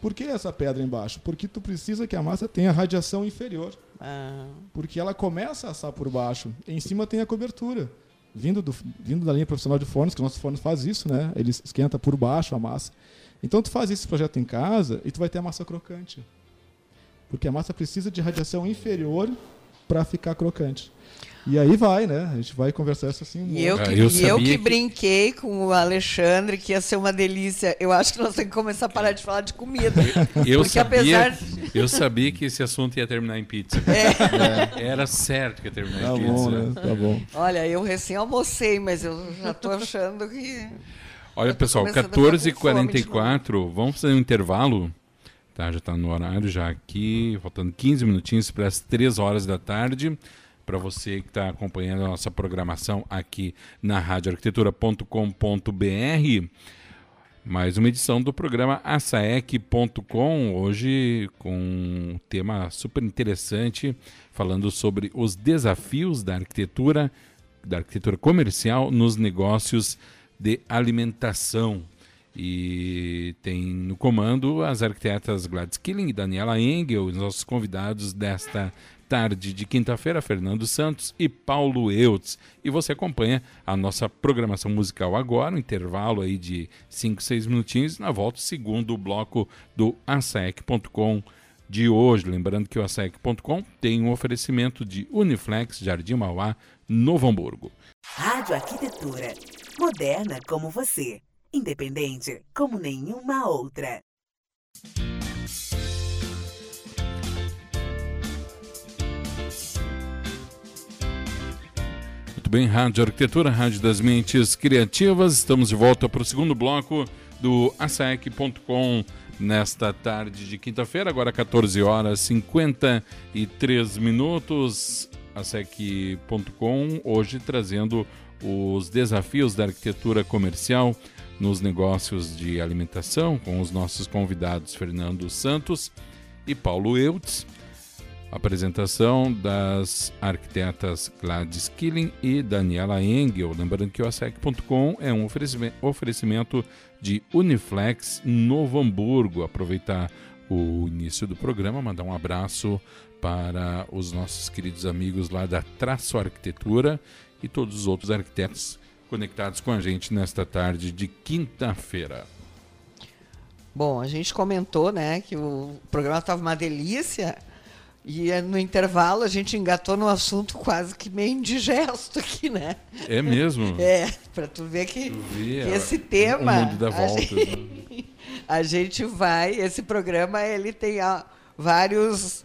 Por que essa pedra embaixo? Porque tu precisa que a massa tenha radiação inferior Ah, porque ela começa a assar por baixo. Em cima tem a cobertura. Vindo, do, vindo da linha profissional de fornos, que o nosso forno faz isso, né? Ele esquenta por baixo a massa. Então tu faz esse projeto em casa e tu vai ter a massa crocante. Porque a massa precisa de radiação inferior para ficar crocante. E aí vai, né? A gente vai conversar isso assim. um E eu Ah, que, eu e eu que que- brinquei com o Alexandre que ia ser uma delícia. Eu acho que nós temos que começar a parar de falar de comida. Eu Porque sabia, apesar. eu sabia que esse assunto ia terminar em pizza. Era certo que ia terminar Tá em pizza. bom, né? Tá bom. Olha, eu recém almocei, mas eu já tô achando que. Olha, pessoal, começando a ficar com fome de 14h44, vamos fazer um intervalo. Tá, já está no horário, já aqui, faltando 15 minutinhos para as 3 horas da tarde. Para você que está acompanhando a nossa programação aqui na radioarquitetura.com.br. Mais uma edição do programa asaec.com, hoje com um tema super interessante, falando sobre os desafios da arquitetura, da arquitetura comercial nos negócios de alimentação. E tem no comando as arquitetas Gladys Killing e Daniela Engel, os nossos convidados desta tarde de quinta-feira, Fernando Santos e Paulo Eutz. E você acompanha a nossa programação musical agora, um intervalo aí de 5, 6 minutinhos, na volta, o segundo bloco do ASAEC.com de hoje. Lembrando que o ASAEC.com tem um oferecimento de Uniflex Jardim Mauá, Novo Hamburgo. Rádio Arquitetura. Moderna como você. Independente como nenhuma outra. Muito bem, Rádio Arquitetura, Rádio das Mentes Criativas. Estamos de volta para o segundo bloco do ASAEC.com nesta tarde de quinta-feira, agora 14 horas 53 minutos. ASEC.com hoje trazendo os desafios da arquitetura comercial nos negócios de alimentação com os nossos convidados Fernando Santos e Paulo Eutz. Apresentação das arquitetas Gladys Killing e Daniela Engel. Lembrando que o ASEC.com é um oferecimento de Uniflex Novo Hamburgo. Aproveitar o início do programa, mandar um abraço para os nossos queridos amigos lá da Traço Arquitetura e todos os outros arquitetos conectados com a gente nesta tarde de quinta-feira. Bom, a gente comentou, né, que o programa estava uma delícia e eh, no intervalo a gente engatou num assunto quase que meio indigesto aqui, né? É mesmo? É, para tu ver que, tu vê, que esse tema. O mundo dá voltas, a, gente, né? a gente vai, esse programa ele tem vários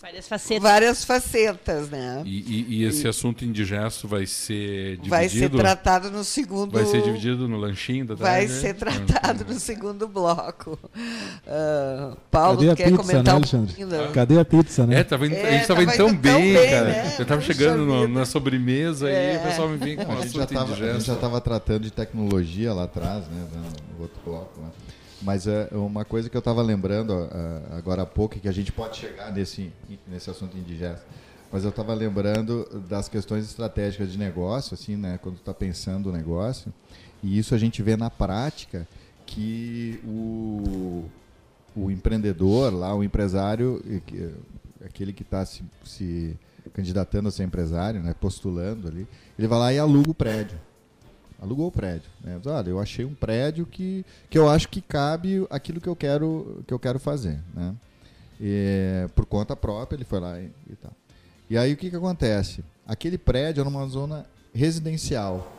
Várias facetas. Várias facetas, né? E, e, e esse e... assunto indigesto vai ser dividido? Vai ser tratado no segundo... Vai ser dividido no lanchinho da tarde? Vai ser tratado no segundo bloco. Uh, Paulo, Cadê quer pizza, comentar né, um pouquinho? Cadê a pizza, né? É, tava, é, a gente estava indo tão bem, bem cara. Né? Eu estava chegando no, na sobremesa é. e o pessoal me vinha com a gente já tava, A gente já estava tratando de tecnologia lá atrás, né? No outro bloco, né? Mas é uma coisa que eu estava lembrando uh, agora há pouco, que a gente pode chegar nesse, nesse assunto indigesto, mas eu estava lembrando das questões estratégicas de negócio, assim, né, quando está pensando o negócio, e isso a gente vê na prática que o, o empreendedor lá, o empresário, aquele que está se, se candidatando a ser empresário, né, postulando ali, ele vai lá e aluga o prédio alugou o prédio. Né? Olha, eu achei um prédio que, que eu acho que cabe aquilo que eu quero, que eu quero fazer. Né? E, por conta própria, ele foi lá e, e tal. E aí o que, que acontece? Aquele prédio é numa zona residencial.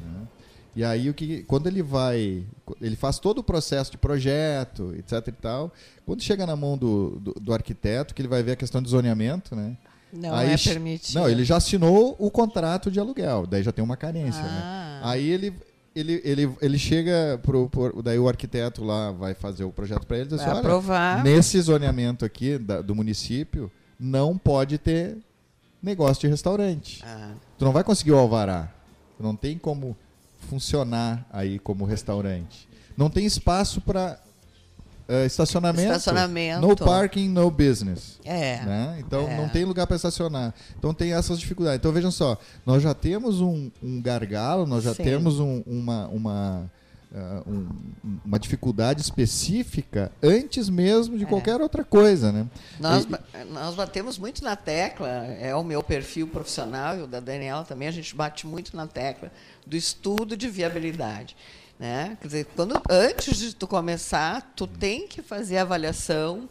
Né? E aí o que, quando ele vai, ele faz todo o processo de projeto, etc e tal. Quando chega na mão do, do, do arquiteto, que ele vai ver a questão de zoneamento, né? Não aí, é permitido. Não, ele já assinou o contrato de aluguel, daí já tem uma carência, né? ah. né? Aí ele ele, ele, ele chega pro, pro, daí o arquiteto lá vai fazer o projeto para ele diz assim, olha, aprovar. nesse zoneamento aqui da, do município não pode ter negócio de restaurante. Ah. Tu não vai conseguir o alvará. Tu não tem como funcionar aí como restaurante. Não tem espaço para Uh, estacionamento, estacionamento. No parking, no business. É. Né? Então é. não tem lugar para estacionar. Então tem essas dificuldades. Então vejam só, nós já temos um, um gargalo, nós já Sim. temos um, uma, uma, uh, um, uma dificuldade específica antes mesmo de é. qualquer outra coisa. Né? Nós, e, nós batemos muito na tecla, é o meu perfil profissional e o da Daniela também, a gente bate muito na tecla do estudo de viabilidade. Né? Quer dizer, quando, antes de tu começar, tu tem que fazer a avaliação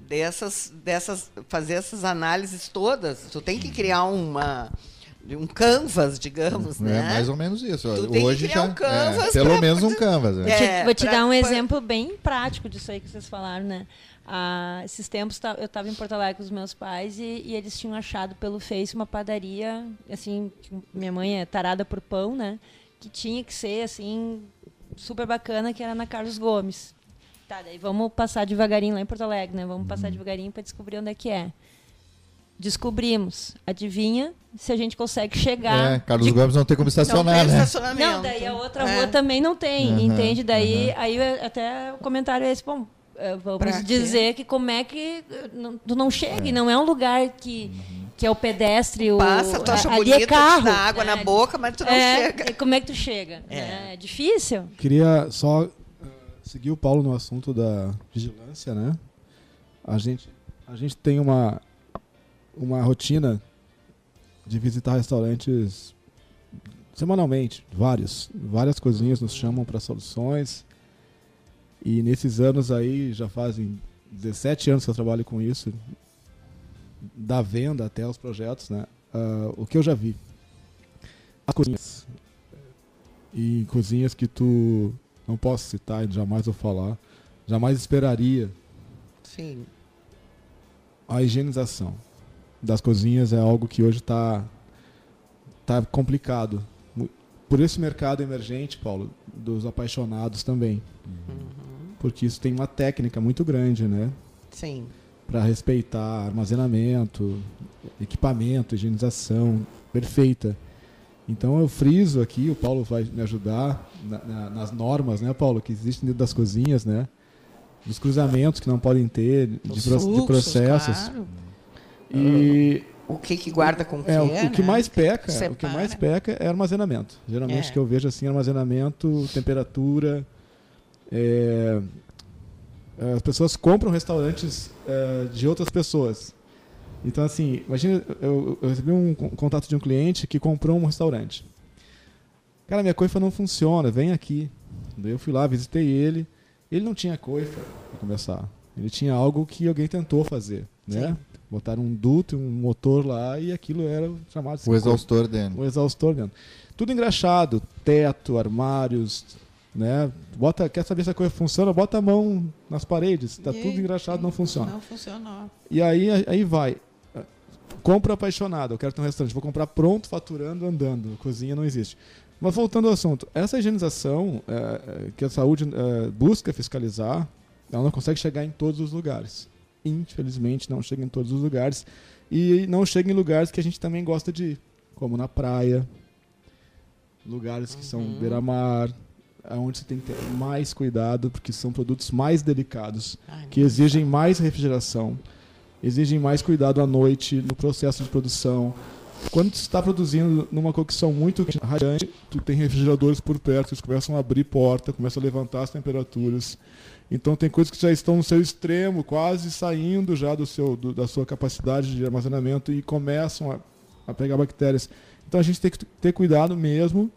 dessas, dessas, fazer essas análises todas. Tu tem que criar uma um canvas, digamos, é, né? mais ou menos isso. Tu Hoje já um é, pelo pra, menos um canvas. Né? É, vou te pra, dar um pra... exemplo bem prático disso aí que vocês falaram, né? Ah, esses tempos eu estava em Porto Alegre com os meus pais e, e, eles tinham achado pelo Face uma padaria, assim, minha mãe é tarada por pão, né? Que tinha que ser assim super bacana que era na Carlos Gomes. Tá, daí vamos passar devagarinho lá em Porto Alegre, né? Vamos passar uhum. devagarinho para descobrir onde é que é. Descobrimos. Adivinha se a gente consegue chegar. É, Carlos de... Gomes não tem como estacionar, não né? Não, daí a outra é. rua também não tem, uhum, entende? Daí uhum. aí até o comentário é esse, bom, eh, vamos pra dizer quê? que como é que eh, não, tu não chega, é. não é um lugar que uhum que é o pedestre, o Passa, tu acha ali bonito, é carro, dá água é, na boca, mas tu não é, chega. Como é que tu chega? É, né? é difícil. Queria só uh, seguir o Paulo no assunto da vigilância, né? A gente, a gente tem uma, uma rotina de visitar restaurantes semanalmente, vários. Várias cozinhas nos chamam para soluções. E nesses anos aí, já fazem 17 anos que eu trabalho com isso, da venda até os projetos, né? Uh, o que eu já vi. As cozinhas. E cozinhas que tu não posso citar e jamais vou falar. Jamais esperaria. Sim. A higienização das cozinhas é algo que hoje está tá complicado. Por esse mercado emergente, Paulo, dos apaixonados também. Porque isso tem uma técnica muito grande, né? Sim. Para respeitar armazenamento, equipamento, higienização perfeita. Então eu friso aqui, o Paulo vai me ajudar na- na- nas normas, né, Paulo, que existem dentro das cozinhas, né? Dos cruzamentos que não podem ter, de, Os pro- de fluxos, processos. claro. E O que que guarda com o que, é, o, o que né? mais peca, separa. o que mais peca é armazenamento. Geralmente É. que eu vejo assim, armazenamento, temperatura. é, as pessoas compram restaurantes é, de outras pessoas. Então assim, imagina, eu, eu recebi um con- contato de um cliente que comprou um restaurante. Cara, minha coifa não funciona, vem aqui. Daí eu fui lá, visitei ele. Ele não tinha coifa, para começar. Ele tinha algo que alguém tentou fazer, né? Sim. Botaram um duto, um motor lá e aquilo era chamado O exaustor dentro. o exaustor dentro. Tudo engraxado, teto, armários, né? Bota, quer saber se a coisa funciona? Bota a mão nas paredes, tá E tudo engraxado, não funciona. Não funcionou. E aí, aí vai. Compra apaixonado, eu quero ter um restaurante, vou comprar pronto, faturando, andando. Cozinha não existe. Mas voltando ao assunto, essa higienização é, é, que a saúde é, busca fiscalizar, ela não consegue chegar em todos os lugares. Infelizmente, não chega em todos os lugares. E não chega em lugares que a gente também gosta de ir, como na praia, lugares que são beira-mar, onde você tem que ter mais cuidado, porque são produtos mais delicados Ai, que exigem mais refrigeração, exigem mais cuidado à noite no processo de produção. Quando tu está produzindo numa cocção muito radiante, tu tem refrigeradores por perto, eles começam a abrir porta, começam a levantar as temperaturas. Então tem coisas que já estão no seu extremo, quase saindo já do seu, do- da sua capacidade de armazenamento e começam a, a pegar bactérias. Então a gente tem que ter cuidado mesmo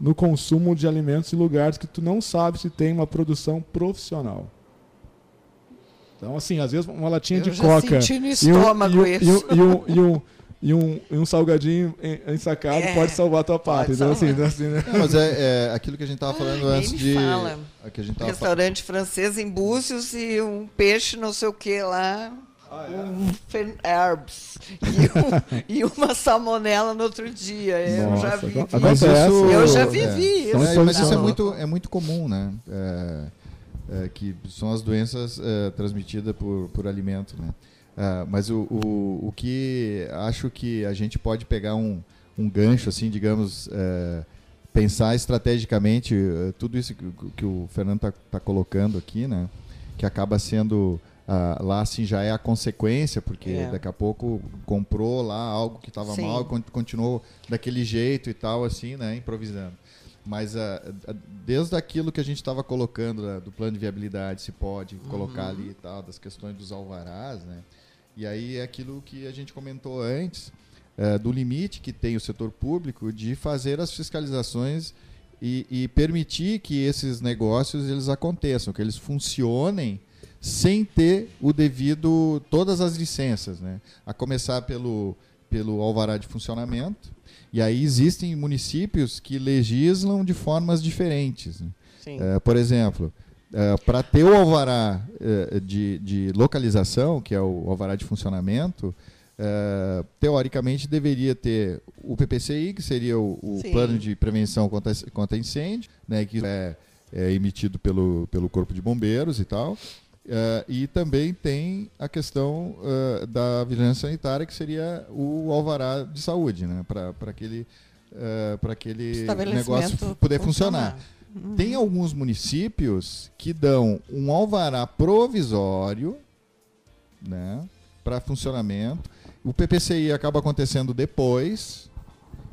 no consumo de alimentos em lugares que tu não sabe se tem uma produção profissional. Então, assim, às vezes uma latinha Eu de já coca senti no e um, estômago e um, e um, e um, e salgadinho en- ensacado É, pode salvar a tua pata. Então, assim, salvar. assim, né? Não, mas é, é aquilo que a gente estava falando Ai, antes de. fala. a Que a gente tava Restaurante francês em Búzios e um peixe não sei o que lá. Ah, Um fen- herbs. E, um- e uma salmonela no outro dia. Eu já Nossa, vivi. agora- Mas isso- Eu já é, vivi São isso. É, mas isso é muito, é muito comum, né? É, é, que são as doenças é, transmitidas por, por alimento, né? Mas o, o, o que acho que a gente pode pegar um, um gancho, assim, digamos, é, pensar estrategicamente é, tudo isso que, que o Fernando está tá colocando aqui, né? Que acaba sendo ah, lá assim já é a consequência, porque É. daqui a pouco comprou lá algo que estava mal e con- continuou daquele jeito e tal, assim, né? Improvisando. Mas ah, ah, desde aquilo que a gente estava colocando né, do plano de viabilidade, se pode colocar ali e tal, das questões dos alvarás, né? E aí é aquilo que a gente comentou antes, eh, do limite que tem o setor público de fazer as fiscalizações e, e permitir que esses negócios eles aconteçam, que eles funcionem sem ter o devido todas as licenças, né? A começar pelo pelo alvará de funcionamento. E aí existem municípios que legislam de formas diferentes. né? Sim. Eh, por exemplo, para ter o alvará eh, de, de localização, que é o alvará de funcionamento, eh, teoricamente deveria ter o PPCI, que seria o, o plano de prevenção contra, contra incêndio, né, que é, é emitido pelo, pelo Corpo de Bombeiros e tal. Eh, e também tem a questão eh, da vigilância sanitária, que seria o alvará de saúde, né, para aquele, para aquele Estabelecimento negócio poder funcionar. Tem alguns municípios que dão um alvará provisório, né, para funcionamento. O PPCI acaba acontecendo depois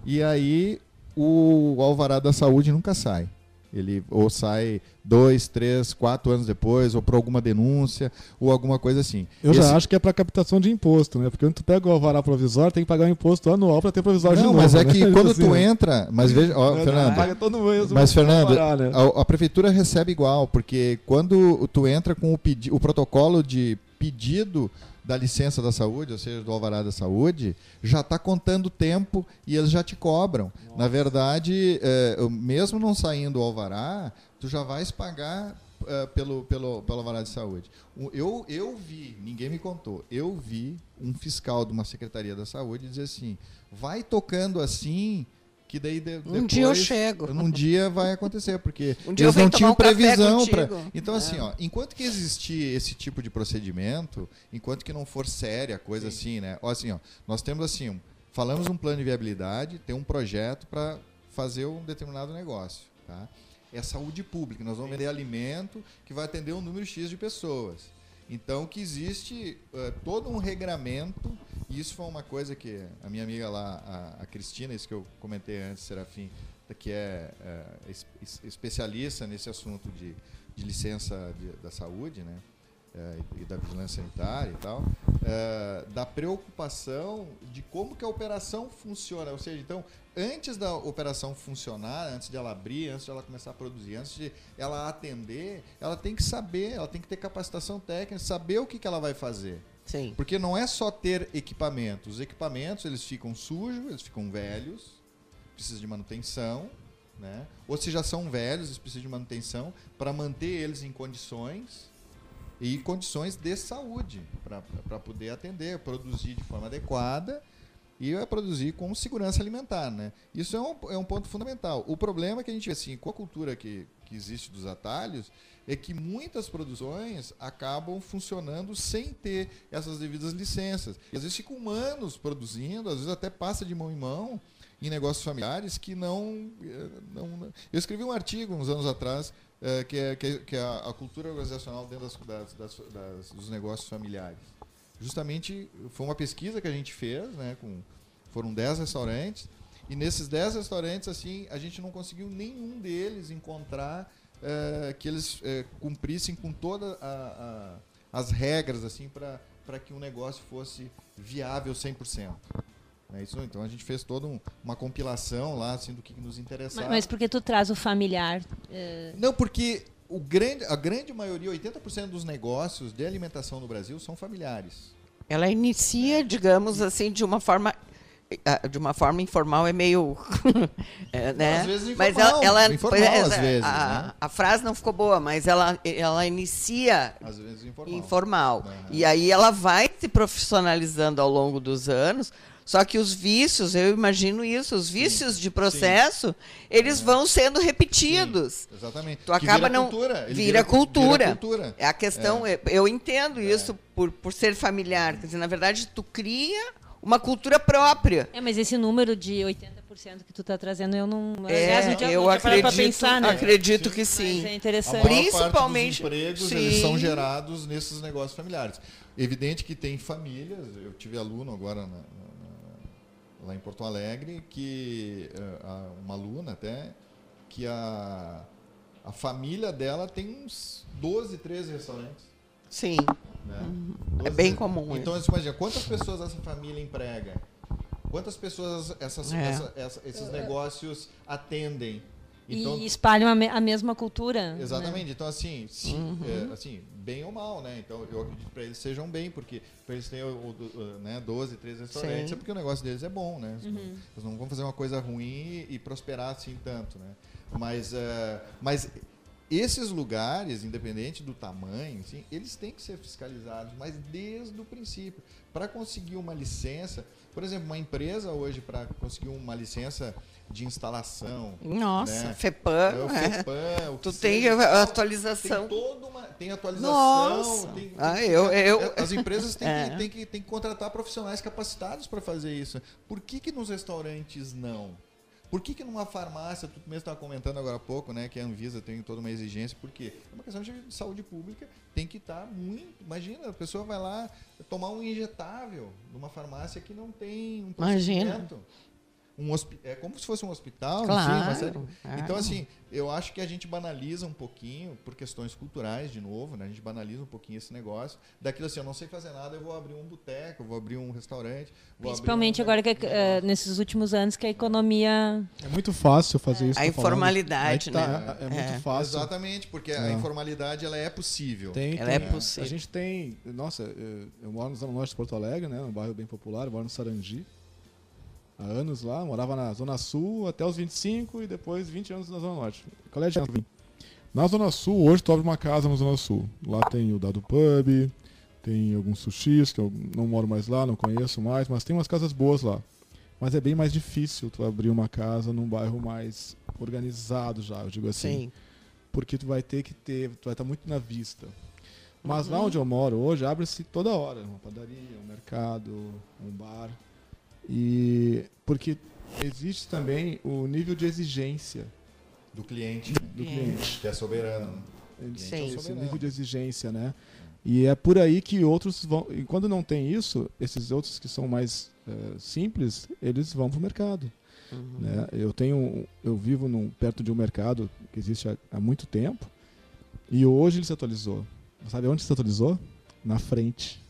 e aí o alvará da saúde nunca sai. Ele ou sai dois, três, quatro anos depois, ou por alguma denúncia, ou alguma coisa assim. Eu Esse- já acho que é para captação de imposto, né? Porque quando tu pega o alvará provisório, tem que pagar um imposto anual para ter provisório de Não, novo. mas é né? que quando Assim, tu né? entra. Mas veja, ó? Fernando. Paga todo mês Mas, Fernando, alvará, né? a, a prefeitura recebe igual, porque quando tu entra com o, pedi o protocolo de pedido da licença da saúde, ou seja, do alvará da saúde, já está contando tempo e eles já te cobram. Na verdade, é, mesmo não saindo o alvará, tu já vais pagar uh, pelo, pelo, pelo alvará de saúde. Eu, eu vi, ninguém me contou, eu vi um fiscal de uma secretaria da saúde dizer assim: vai tocando assim que daí de, um depois, dia eu chego. Num dia vai acontecer, porque um eles não tinham um previsão para. Então, assim, é. ó, enquanto que existir esse tipo de procedimento, enquanto que não for séria coisa Sim. assim, né? Ó, assim, ó, nós temos assim, falamos um plano de viabilidade, tem um projeto para fazer um determinado negócio, tá? É saúde pública, nós vamos vender alimento que vai atender um número X de pessoas. Então, que existe uh, todo um regramento, e isso foi uma coisa que a minha amiga lá, a, a Cristina, isso que eu comentei antes, Serafim, que é, é especialista nesse assunto de, de licença de, da saúde, né? É, e da vigilância sanitária e tal, é, da preocupação de como que a operação funciona. Ou seja, então, antes da operação funcionar, antes de ela abrir, antes de ela começar a produzir, antes de ela atender, ela tem que saber, ela tem que ter capacitação técnica, saber o que, que ela vai fazer. Sim. Porque não é só ter equipamentos. Os equipamentos, eles ficam sujos, eles ficam velhos, precisam de manutenção, né? Ou se já são velhos, eles precisam de manutenção para manter eles em condições e condições de saúde para poder atender, produzir de forma adequada e é produzir com segurança alimentar. Né? Isso é um, é um ponto fundamental. O problema é que a gente vê assim, com a cultura que, que existe dos atalhos, é que muitas produções acabam funcionando sem ter essas devidas licenças. E às vezes ficam anos produzindo, às vezes até passa de mão em mão em negócios familiares que não. Eh, não eu escrevi um artigo uns anos atrás é, que, é, que, é, a, a, cultura organizacional dentro das, das, das, das, dos negócios familiares. Justamente foi uma pesquisa que a gente fez, né, com, foram 10 restaurantes, e nesses 10 restaurantes assim a gente não conseguiu nenhum deles encontrar é, que eles é, cumprissem com todas as regras assim para que um negócio fosse viável 100%. É isso, então a gente fez toda um, uma compilação lá assim do que nos interessava. Mas, mas porque tu traz o familiar? É... Não, porque o grande, a grande maioria, 80% dos negócios de alimentação no Brasil são familiares. Ela inicia, digamos assim, de uma forma eh, de uma forma informal é meio é, né às vezes informal, mas ela, ela informal, é, às vezes, a, né? a, frase não ficou boa mas ela ela inicia às vezes informal, informal. Uhum. e aí ela vai se profissionalizando ao longo dos anos só que os vícios, eu imagino isso, os vícios sim, de processo, sim. eles é. vão sendo repetidos. Sim, exatamente. Tu acaba vira não cultura. Vira, vira, cultura. vira, cultura. É a questão, é. eu entendo é. isso por, por ser familiar, quer dizer, na verdade tu cria uma cultura própria. É, mas esse número de 80% que tu está trazendo, eu não. É, aliás, eu, eu acredito, pensar, né? acredito sim. que sim. Mas é interessante. Principalmente. Os empregos eles são gerados nesses negócios familiares. Evidente que tem famílias, eu tive aluno agora na, lá em Porto Alegre, que eh, uma aluna até, que a, a família dela tem uns 12, 13 restaurantes. Sim. Né? É bem comum. Então, você imagina, quantas pessoas essa família emprega? Quantas pessoas essas, é. essa, essa, esses negócios atendem? Então, e espalham a, me, a mesma cultura. Exatamente. Né? Então, assim, sim, uhum. é, assim, bem ou mal, né? Então, eu acredito que para eles sejam bem, porque para eles terem o, o, né, 12, 13 restaurantes, sim. é porque o negócio deles é bom, né? Uhum. Eles não vão fazer uma coisa ruim e, prosperar assim tanto, né? Mas, uh, mas esses lugares, independente do tamanho, assim, eles têm que ser fiscalizados, mas desde o princípio. Para conseguir uma licença, por exemplo, uma empresa hoje, para conseguir uma licença de instalação. Nossa, né? FEPAM. É, o FEPAM. O tu tem atualização. Tem toda uma. Tem atualização. Nossa. Tem, tem, ah, eu, eu... As empresas têm, é. que, têm, que, têm que contratar profissionais capacitados para fazer isso. Por que, que nos restaurantes não? Por que, que numa farmácia, tu mesmo estava comentando agora há pouco, né, que a Anvisa tem toda uma exigência, porque é uma questão de saúde pública, tem que estar tá muito. Imagina, a pessoa vai lá tomar um injetável numa farmácia que não tem um Imagina um é como se fosse um hospital, claro, enfim, série... Então, assim, eu acho que a gente banaliza um pouquinho, por questões culturais, de novo, né? A gente banaliza um pouquinho esse negócio. Daquilo assim, eu não sei fazer nada, eu vou abrir um boteco, eu vou abrir um restaurante. Principalmente um... agora, que, uh, nesses últimos anos, que a economia... É muito fácil fazer é. isso. A informalidade, tá, né? É, é, muito é. fácil. Exatamente, porque a é. informalidade, ela é possível. Tem, ela tem, é possível. A gente tem... Nossa, eu moro no Zona Norte de Porto Alegre, né? Um bairro bem popular, eu moro no Sarandi há anos lá, morava na Zona Sul até os 25 e depois 20 anos na Zona Norte. Colégio Na Zona Sul, hoje tu abre uma casa na Zona Sul. Lá tem o Dado Pub, tem alguns sushis, que eu não moro mais lá, não conheço mais, mas tem umas casas boas lá. Mas é bem mais difícil tu abrir uma casa num bairro mais organizado já, eu digo assim. Sim. Porque tu vai ter que ter, tu vai estar muito na vista. Mas lá Uhum. onde eu moro hoje, abre-se toda hora. Uma padaria, um mercado, um bar. E porque existe também o nível de exigência Do cliente, do cliente. que é soberano. Ele Sim. tem esse soberano. nível de exigência, né? E é por aí que outros vão. E quando não tem isso, esses outros que são mais eh, simples, eles vão para o mercado. Uhum. Né? Eu tenho, eu vivo num, perto de um mercado que existe há, há muito tempo e hoje ele se atualizou. Sabe onde se atualizou? Na frente.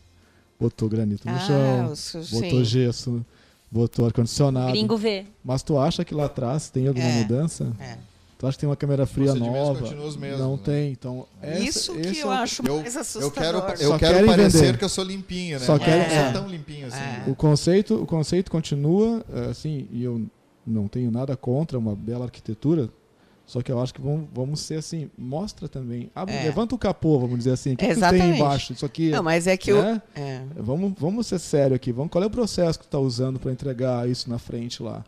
Botou granito no Ah, chão, botou sim. gesso, botou ar-condicionado. Gringo vê. Mas tu acha que lá atrás tem alguma É, mudança? é. Tu acha que tem uma câmera fria nova? continuam os mesmos, não né? tem. Então, essa- Isso que esse eu é o- acho Eu, mais eu assustador. quero, Só eu quero querem parecer vender. que eu sou limpinho, né? Só eu não é. sou tão limpinho assim. É. né? O conceito, o conceito continua eh, assim, e eu não tenho nada contra uma bela arquitetura, só que eu acho que vamos, vamos ser assim, mostra também, É. levanta o capô, vamos dizer assim, o que, que tem embaixo? Isso aqui, Não, mas é que o. né? É. Vamos, vamos ser sério aqui, vamos, qual é o processo que tu está usando para entregar isso na frente lá?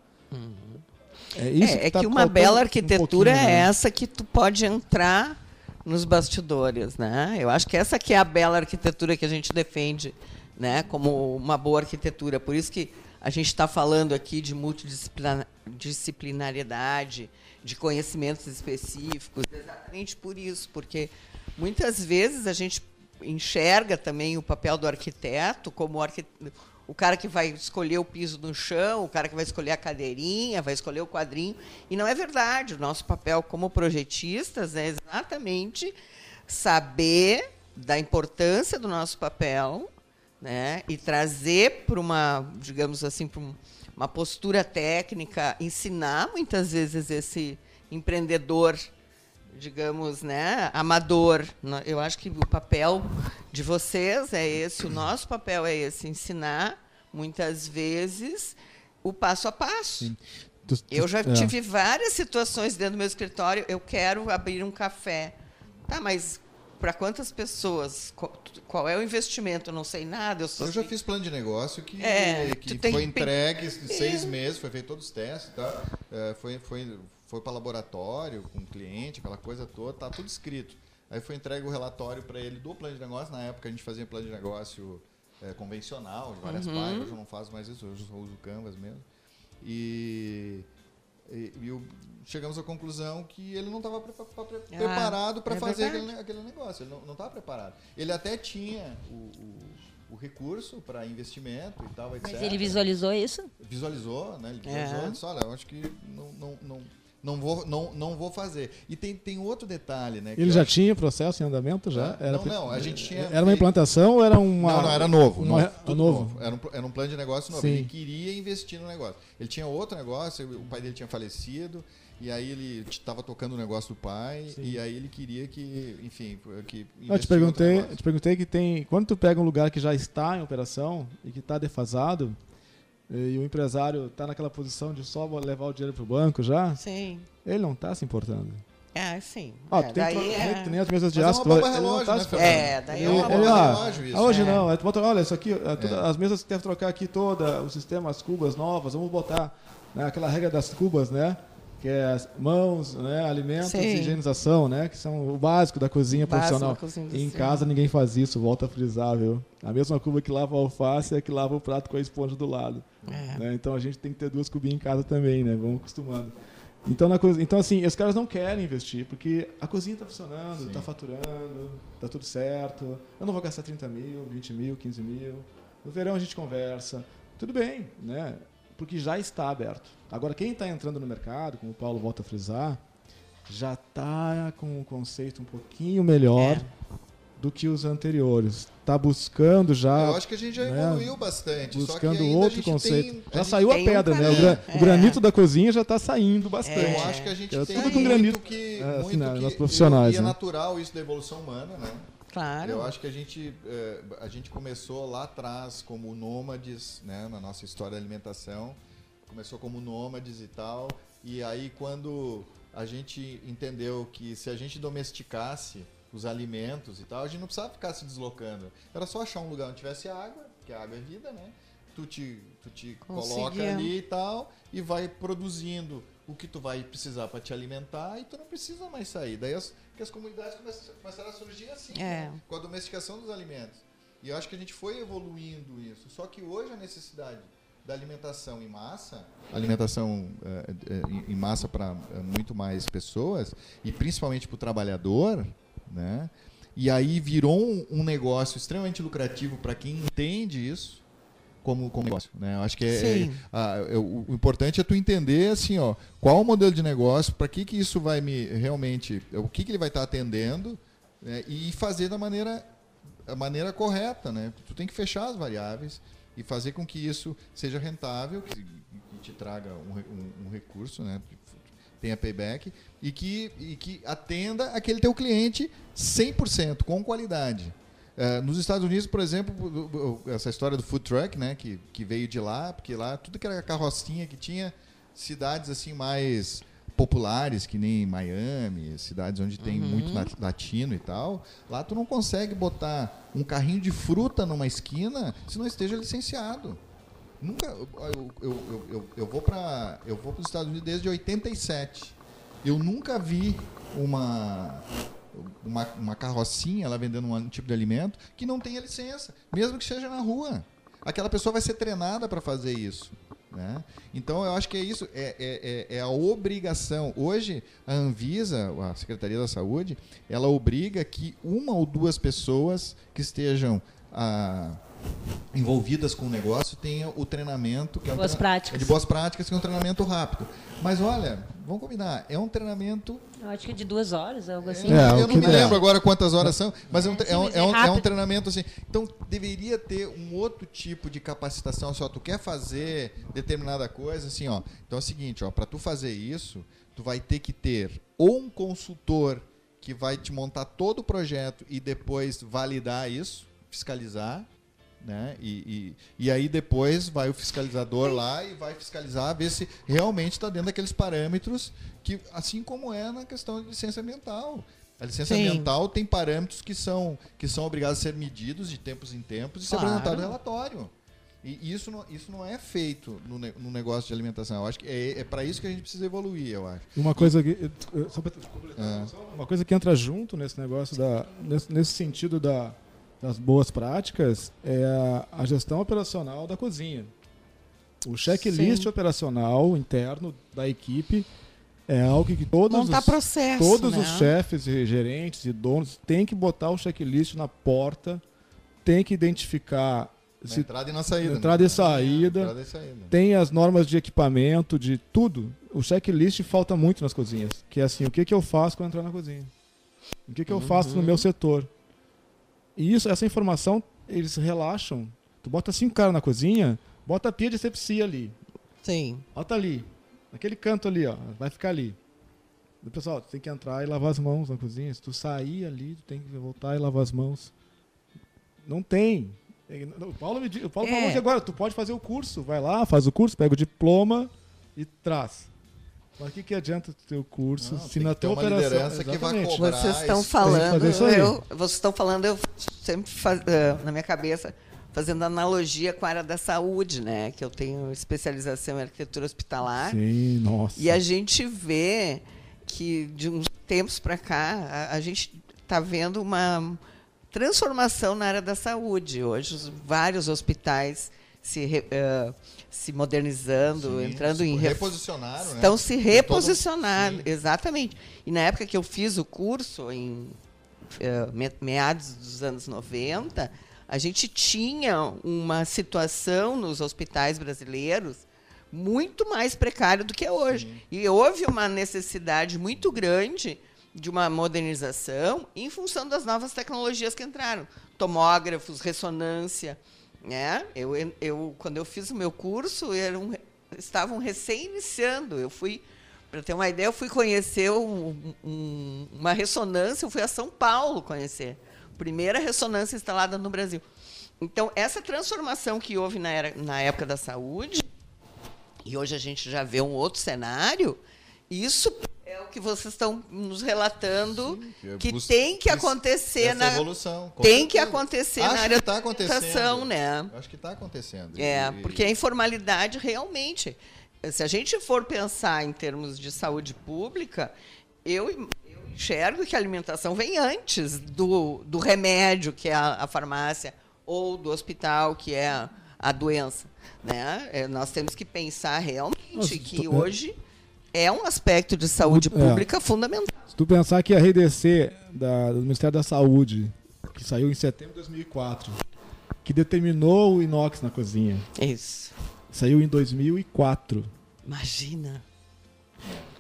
É, isso é, é tá que uma bela um arquitetura pouquinho, é né? essa que tu pode entrar nos bastidores, né? Eu acho que essa que é a bela arquitetura que a gente defende, né? Como uma boa arquitetura. Por isso que a gente está falando aqui de multidisciplina- disciplinariedade, de conhecimentos específicos, exatamente por isso, porque muitas vezes a gente enxerga também o papel do arquiteto como o, arqui- o cara que vai escolher o piso no chão, o cara que vai escolher a cadeirinha, vai escolher o quadrinho. E não é verdade. O nosso papel como projetistas é exatamente saber da importância do nosso papel né, e trazer para uma, digamos assim, para um- uma postura técnica, ensinar muitas vezes esse empreendedor digamos, né, amador. Eu acho que o papel de vocês é esse, o nosso papel é esse, ensinar muitas vezes o passo a passo. Eu já é. tive várias situações dentro do meu escritório, eu quero abrir um café. Tá, mas para quantas pessoas? Qual, é o investimento? Eu não sei nada, eu Eu já fiz plano de negócio que, É, que foi entregue em seis meses, foi feito todos os testes, tá? É, foi foi, foi para laboratório com o cliente, aquela coisa toda, tá tudo escrito. Aí foi entregue o relatório para ele do plano de negócio. Na época a gente fazia plano de negócio é, convencional, de várias Uhum. páginas. Eu não faço mais isso, eu só uso o Canvas mesmo. E, e, e o- chegamos à conclusão que ele não estava Ah, preparado para é fazer aquele, aquele negócio. Ele não estava preparado. Ele até tinha o, o, o recurso para investimento e tal, etc. Mas ele visualizou isso? Visualizou, né? Ele É. visualizou, disse, olha, eu acho que não, não, não, não, vou, não, não vou fazer. E tem, tem outro detalhe, né? Ele já acho- tinha processo em andamento já? Não, não, a gente tinha Era uma implantação ou era uma Não, não, era novo. uma- novo, tudo novo. novo. Era, um, era um plano de negócio novo. Sim. Ele queria investir no negócio. Ele tinha outro negócio, o pai dele tinha falecido, e aí ele estava tocando o negócio do pai, Sim. e aí ele queria que, enfim, que Eu te perguntei, te perguntei que tem. Quando tu pega um lugar que já está em operação e que está defasado, e o empresário está naquela posição de só levar o dinheiro para o banco já, Sim. ele não está se importando. É, sim. Ó, É, tu tem, daí que, é- que nem as mesas de é aço. ele não relógio, tá né, se? É, daí é Ele- uma ele, bomba ah, relógio isso. ah, hoje É. não, bota, olha, isso aqui, é, É. as mesas que deve trocar aqui toda, o sistema, as cubas novas, vamos botar né, aquela regra das cubas, né? Que é as mãos, né, alimentos Sim. higienização, né? Que são o básico da cozinha Básico profissional. da cozinha em casa ninguém faz isso, volta a frisar, viu? A mesma cuba que lava a alface é a que lava o prato com a esponja do lado. É. né? Então a gente tem que ter duas cubinhas em casa também, né? Vamos acostumando. Então, na então, assim, os caras não querem investir, porque a cozinha está funcionando, está faturando, está tudo certo. Eu não vou gastar 30 mil, 20 mil, 15 mil. No verão a gente conversa. Tudo bem, né? Porque já está aberto. Agora, quem está entrando no mercado, como o Paulo volta a frisar, já está com um conceito um pouquinho melhor É. do que os anteriores. Está buscando já. Eu acho que a gente já né, evoluiu bastante. só que buscando a outro gente conceito. tem- a já gente saiu a tem um pedra, né? O, É. o granito da cozinha já está saindo bastante. Eu acho que a gente É tem tudo com muito granito. que, É, assim, muito né, que nós profissionais, e é né? natural isso da evolução humana, né? Claro. Eu acho que a gente, eh, a gente começou lá atrás como nômades, né, na nossa história da alimentação. Começou como nômades e tal. E aí quando a gente entendeu que se a gente domesticasse os alimentos e tal, a gente não precisava ficar se deslocando. Era só achar um lugar onde tivesse água, porque a água é vida, né? Tu te, tu te coloca ali e tal, e vai produzindo o que tu vai precisar para te alimentar e tu não precisa mais sair. Daí as, que as comunidades começaram a surgir assim, É. né? com a domesticação dos alimentos. E eu acho que a gente foi evoluindo isso. Só que hoje a necessidade da alimentação em massa, alimentação em- em massa para muito mais pessoas e principalmente para o trabalhador, né? E aí virou um, um negócio extremamente lucrativo para quem entende isso como, como negócio, né? Eu acho que é, é- ah, é- o, o importante é tu entender assim, ó, qual o modelo de negócio, para que que isso vai me realmente, o que que ele vai estar atendendo né? e fazer da maneira a maneira correta, né? Tu tem que fechar as variáveis e fazer com que isso seja rentável, que, que te traga um, um- um recurso, né? Tenha payback e que, e que atenda aquele teu cliente 100%, com qualidade. Eh, nos Estados Unidos, por exemplo, essa história do food truck, né, que, que veio de lá, porque lá tudo que era carrocinha que tinha cidades assim mais populares, que nem Miami, cidades onde tem muito lat- latino e tal, lá tu não consegue botar um carrinho de fruta numa esquina se não esteja licenciado. Nunca eu, eu, eu, eu, eu vou para eu vou para os Estados Unidos desde 87. Eu nunca vi uma uma, uma carrocinha lá vendendo um tipo de alimento que não tenha licença, mesmo que seja na rua. Aquela pessoa vai ser treinada para fazer isso. Né? Então eu acho que é isso, é, é, é- é a obrigação. Hoje a Anvisa, a Secretaria da Saúde, ela obriga que uma ou duas pessoas que estejam ah, envolvidas com o negócio tenham o treinamento que é um Boas treina- práticas. é de boas práticas, que é um treinamento rápido. Mas olha, vamos combinar, é um treinamento Eu acho que de duas horas, algo assim. É, eu não me é. lembro agora quantas horas são, mas é um, É, é um- é é um- é um treinamento assim. Então deveria ter um outro tipo de capacitação. Só tu quer fazer determinada coisa, assim, ó. Então é o seguinte, ó, para tu fazer isso, tu vai ter que ter ou um consultor que vai te montar todo o projeto e depois validar isso, fiscalizar. Né? E, e, e aí depois vai o fiscalizador lá e vai fiscalizar, ver se realmente está dentro daqueles parâmetros que, assim como é na questão de licença ambiental. A licença Sim. ambiental tem parâmetros que são, que são obrigados a ser medidos de tempos em tempos e ser Claro. apresentado no relatório. E isso não, isso não é feito no, ne- no negócio de alimentação. Eu acho que é, é para isso que a gente precisa evoluir, eu acho. Uma coisa que eh, só completar, É. uma coisa que entra junto nesse negócio da nesse, nesse sentido da, das boas práticas é a, a gestão operacional da cozinha. O checklist Sim. operacional interno da equipe é algo que todos Montar os, processo, todos né? os chefes e gerentes e donos têm que botar o checklist na porta, tem que identificar se entrada e na saída. né? entrada e saída. Entrada e saída. tem as normas de equipamento, de tudo. O checklist falta muito nas cozinhas. Que é assim, o que, que eu faço quando entrar na cozinha? O que, que eu faço no meu setor? E isso, essa informação, eles relaxam. Tu bota cinco caras na cozinha, bota a pia de sepsia ali. Sim. Bota ali. Naquele canto ali, ó. Vai ficar ali. E, Pessoal, tu tem que entrar e lavar as mãos na cozinha. Se tu sair ali, tu tem que voltar e lavar as mãos. Não tem. O Paulo, me, o Paulo É. falou que agora tu pode fazer o curso. Vai lá, faz o curso, pega o diploma e traz. Mas o que, que adianta o curso Não, se tem na que tua operação... liderança que vai Exatamente. cobrar. Vocês estão falando, eu, vocês estão falando, eu sempre faz, eh, na minha cabeça fazendo analogia com a área da saúde, né? Que eu tenho especialização em arquitetura hospitalar. Sim, nossa. E a gente vê que de uns tempos para cá a, a gente está vendo uma transformação na área da saúde. Hoje os, vários hospitais se eh, se modernizando, Sim, entrando se em reposicionaram, né? Estão se Todo- reposicionando, sim. exatamente. E na época que eu fiz o curso, em me- meados dos anos 90, a gente tinha uma situação nos hospitais brasileiros muito mais precária do que é hoje. E houve uma necessidade muito grande de uma modernização em função das novas tecnologias que entraram. Tomógrafos, ressonância. Né? Eu, eu, quando eu fiz o meu curso, eram, estavam recém-iniciando. Eu fui, para ter uma ideia, eu fui conhecer um- um- uma ressonância, eu fui a São Paulo conhecer. Primeira ressonância instalada no Brasil. Então, essa transformação que houve na, era, na época da saúde, e hoje a gente já vê um outro cenário, isso é É o que vocês estão nos relatando Sim, que bus- tem que acontecer na evolução. tem que acontecer Acho na área que tá da né? Acho que está acontecendo. É, E- porque a informalidade realmente, se a gente for pensar em termos de saúde pública, eu, eu enxergo que a alimentação vem antes do, do remédio, que é a, a farmácia, ou do hospital, que é a, a doença. Né? É, nós temos que pensar realmente Nossa, que é- hoje é um aspecto de saúde É. pública fundamental. Se tu pensar que a RDC da- do Ministério da Saúde, que saiu em setembro de 2004, que determinou o inox na cozinha, Isso. saiu em 2004. Imagina.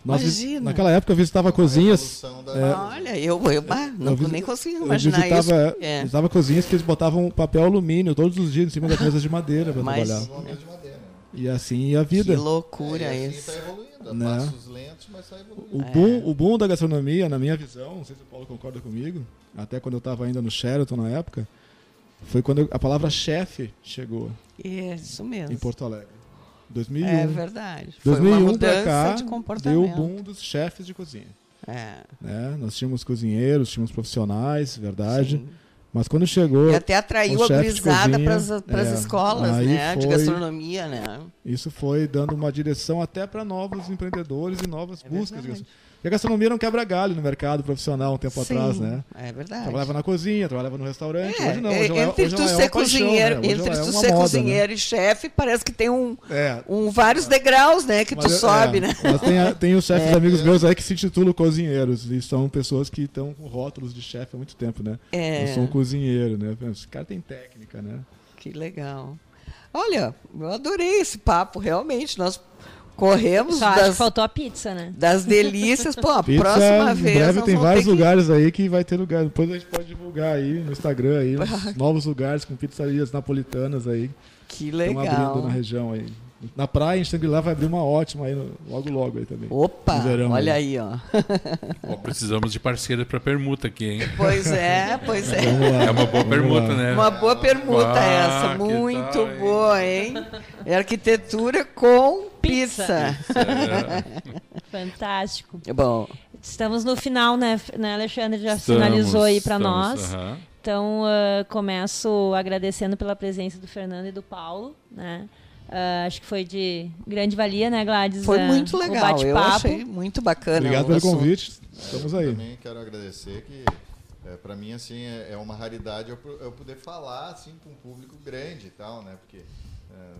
Nós Imagina. naquela época eu visitava cozinhas. da- É. Olha, eu, eu bah, não eu nem consigo eu imaginar visitava, isso. É. visitava cozinhas que eles botavam papel alumínio todos os dias em cima das mesas de madeira para trabalhar. E assim ia a vida. Que loucura É, e assim isso. Né? Passos lentos, mas está evoluindo. O boom, o boom da gastronomia, na minha visão, não sei se o Paulo concorda comigo, até quando eu estava ainda no Sheraton na época, foi quando a palavra chefe chegou Isso mesmo. em Porto Alegre. 2001. É verdade. Foi uma 2001 mudança pra cá, de deu o boom dos chefes de cozinha. É, né? Nós tínhamos cozinheiros, tínhamos profissionais, verdade. sim. Mas quando chegou, E até atraiu o a de gurizada para as é, escolas, né? De foi- gastronomia, né? isso foi dando uma direção até para novos empreendedores e novas É buscas. de verdade. Porque a gastronomia um quebra-galho no mercado profissional um tempo Sim, atrás, né? É verdade. Trabalhava na cozinha, trabalhava no restaurante. É, hoje não, é, hoje ela é- entre hoje tu é ser uma paixão, cozinheiro, né? Entre é tu ser moda, cozinheiro e chefe, parece que tem um, Né? É, um vários degraus, né? Que tu Mas, é, sobe, é, né? Mas tem, a- tem os chefes É. amigos meus aí que se titulam cozinheiros. E são pessoas que estão com rótulos de chefe há muito tempo, né? É. Eu sou um cozinheiro, né? Esse cara tem técnica, né? Que legal. Olha, eu adorei esse papo, realmente. Nós corremos Só acho que das, faltou a pizza, né? das delícias. Pô, a Pizza, próxima em vez. breve nós tem vários que- lugares aí que vai ter lugar. Depois a gente pode divulgar aí no Instagram aí novos lugares com pizzarias napolitanas aí Que que estão abrindo legal. na região aí. Na praia, em Shangri-La, vai abrir uma ótima aí logo logo aí também. Opa, verão olha aí, ó. Ó, precisamos de parceiro para permuta aqui, hein? Pois é, pois é. É uma boa permuta, né? Uma boa permuta Ah, essa, muito tal, hein? boa, hein? É arquitetura com Pizza. pizza. É, Fantástico. Bom, Estamos no final, né, né Alexandre? Já estamos, finalizou aí para nós. aham. Então, ah, começo agradecendo pela presença do Fernando e do Paulo, né? Ah, acho que foi de grande valia, né, Gladys? foi Ah, muito legal. Eu achei muito bacana. Obrigado pelo assunto. convite. Estamos aí. Também quero agradecer que é, para mim assim é, é uma raridade eu, eu poder falar assim com um público grande e tal, né? Porque é,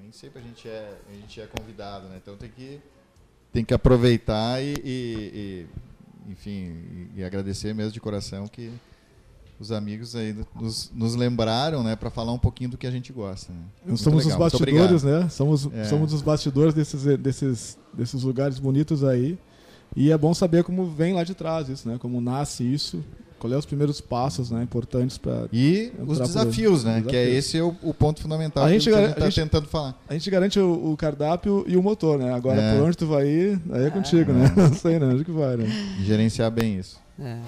nem sempre a gente é a gente é convidado, né? Então tem que tem que aproveitar e, e- e, enfim e, e agradecer mesmo de coração que os amigos aí nos, nos lembraram, né, para falar um pouquinho do que a gente gosta. Né? Muito somos legal, os bastidores, né? Somos, É. somos os bastidores desses, desses, desses lugares bonitos aí. E é bom saber como vem lá de trás isso, né? Como nasce isso, qual é os primeiros passos, né? Importantes para E os por- desafios, né? desafios. Que é esse o, o ponto fundamental A que gente a gar- gente está tentando falar. A gente garante o, o cardápio e o motor, né? Agora, É. por onde tu vai ir, aí é contigo, né? Não sei, né? Onde que vai, né? Gerenciar bem isso. É.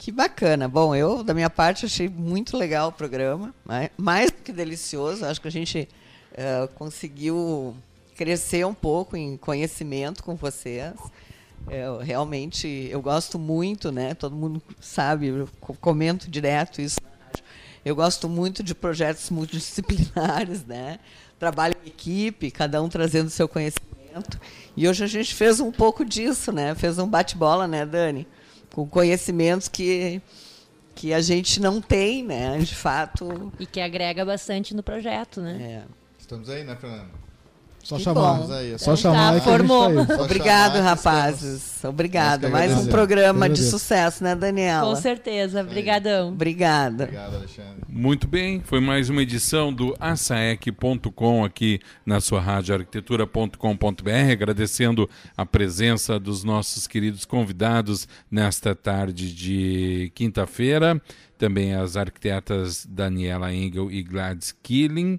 Que bacana. Bom, eu, da minha parte, achei muito legal o programa. né? Mais do que delicioso. Acho que a gente eh, conseguiu crescer um pouco em conhecimento com vocês. Eu, realmente, eu gosto muito, né? Todo mundo sabe, eu co- comento direto isso. Eu gosto muito de projetos multidisciplinares, né? Trabalho em equipe, cada um trazendo seu conhecimento. E hoje a gente fez um pouco disso, né? Fez um bate-bola, né, Dani? Com conhecimentos que, que a gente não tem, né? De fato. E que agrega bastante no projeto, né? É. Estamos aí, né, Fernando? Só Que chamar. bom. Aí. Só Então chamar tá, aí que a gente formou. tá Obrigado, chamar rapazes. Obrigado. Mais um programa de sucesso, né, Daniela? Com certeza. Obrigadão. Obrigada. Obrigado, Alexandre. Muito bem, foi mais uma edição do asaec.com aqui na sua rádio arquitetura.com.br, agradecendo a presença dos nossos queridos convidados nesta tarde de quinta-feira, também as arquitetas Daniela Engel e Gladys Killing.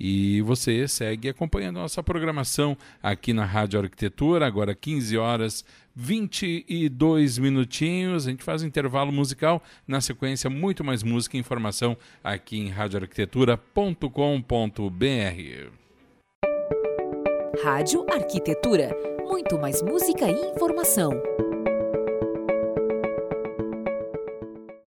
E você segue acompanhando a nossa programação aqui na Rádio Arquitetura, agora 15 horas 22 minutinhos. A gente faz intervalo musical. Na sequência, muito mais música e informação aqui em radioarquitetura.com.br. Rádio Arquitetura. Muito mais música e informação.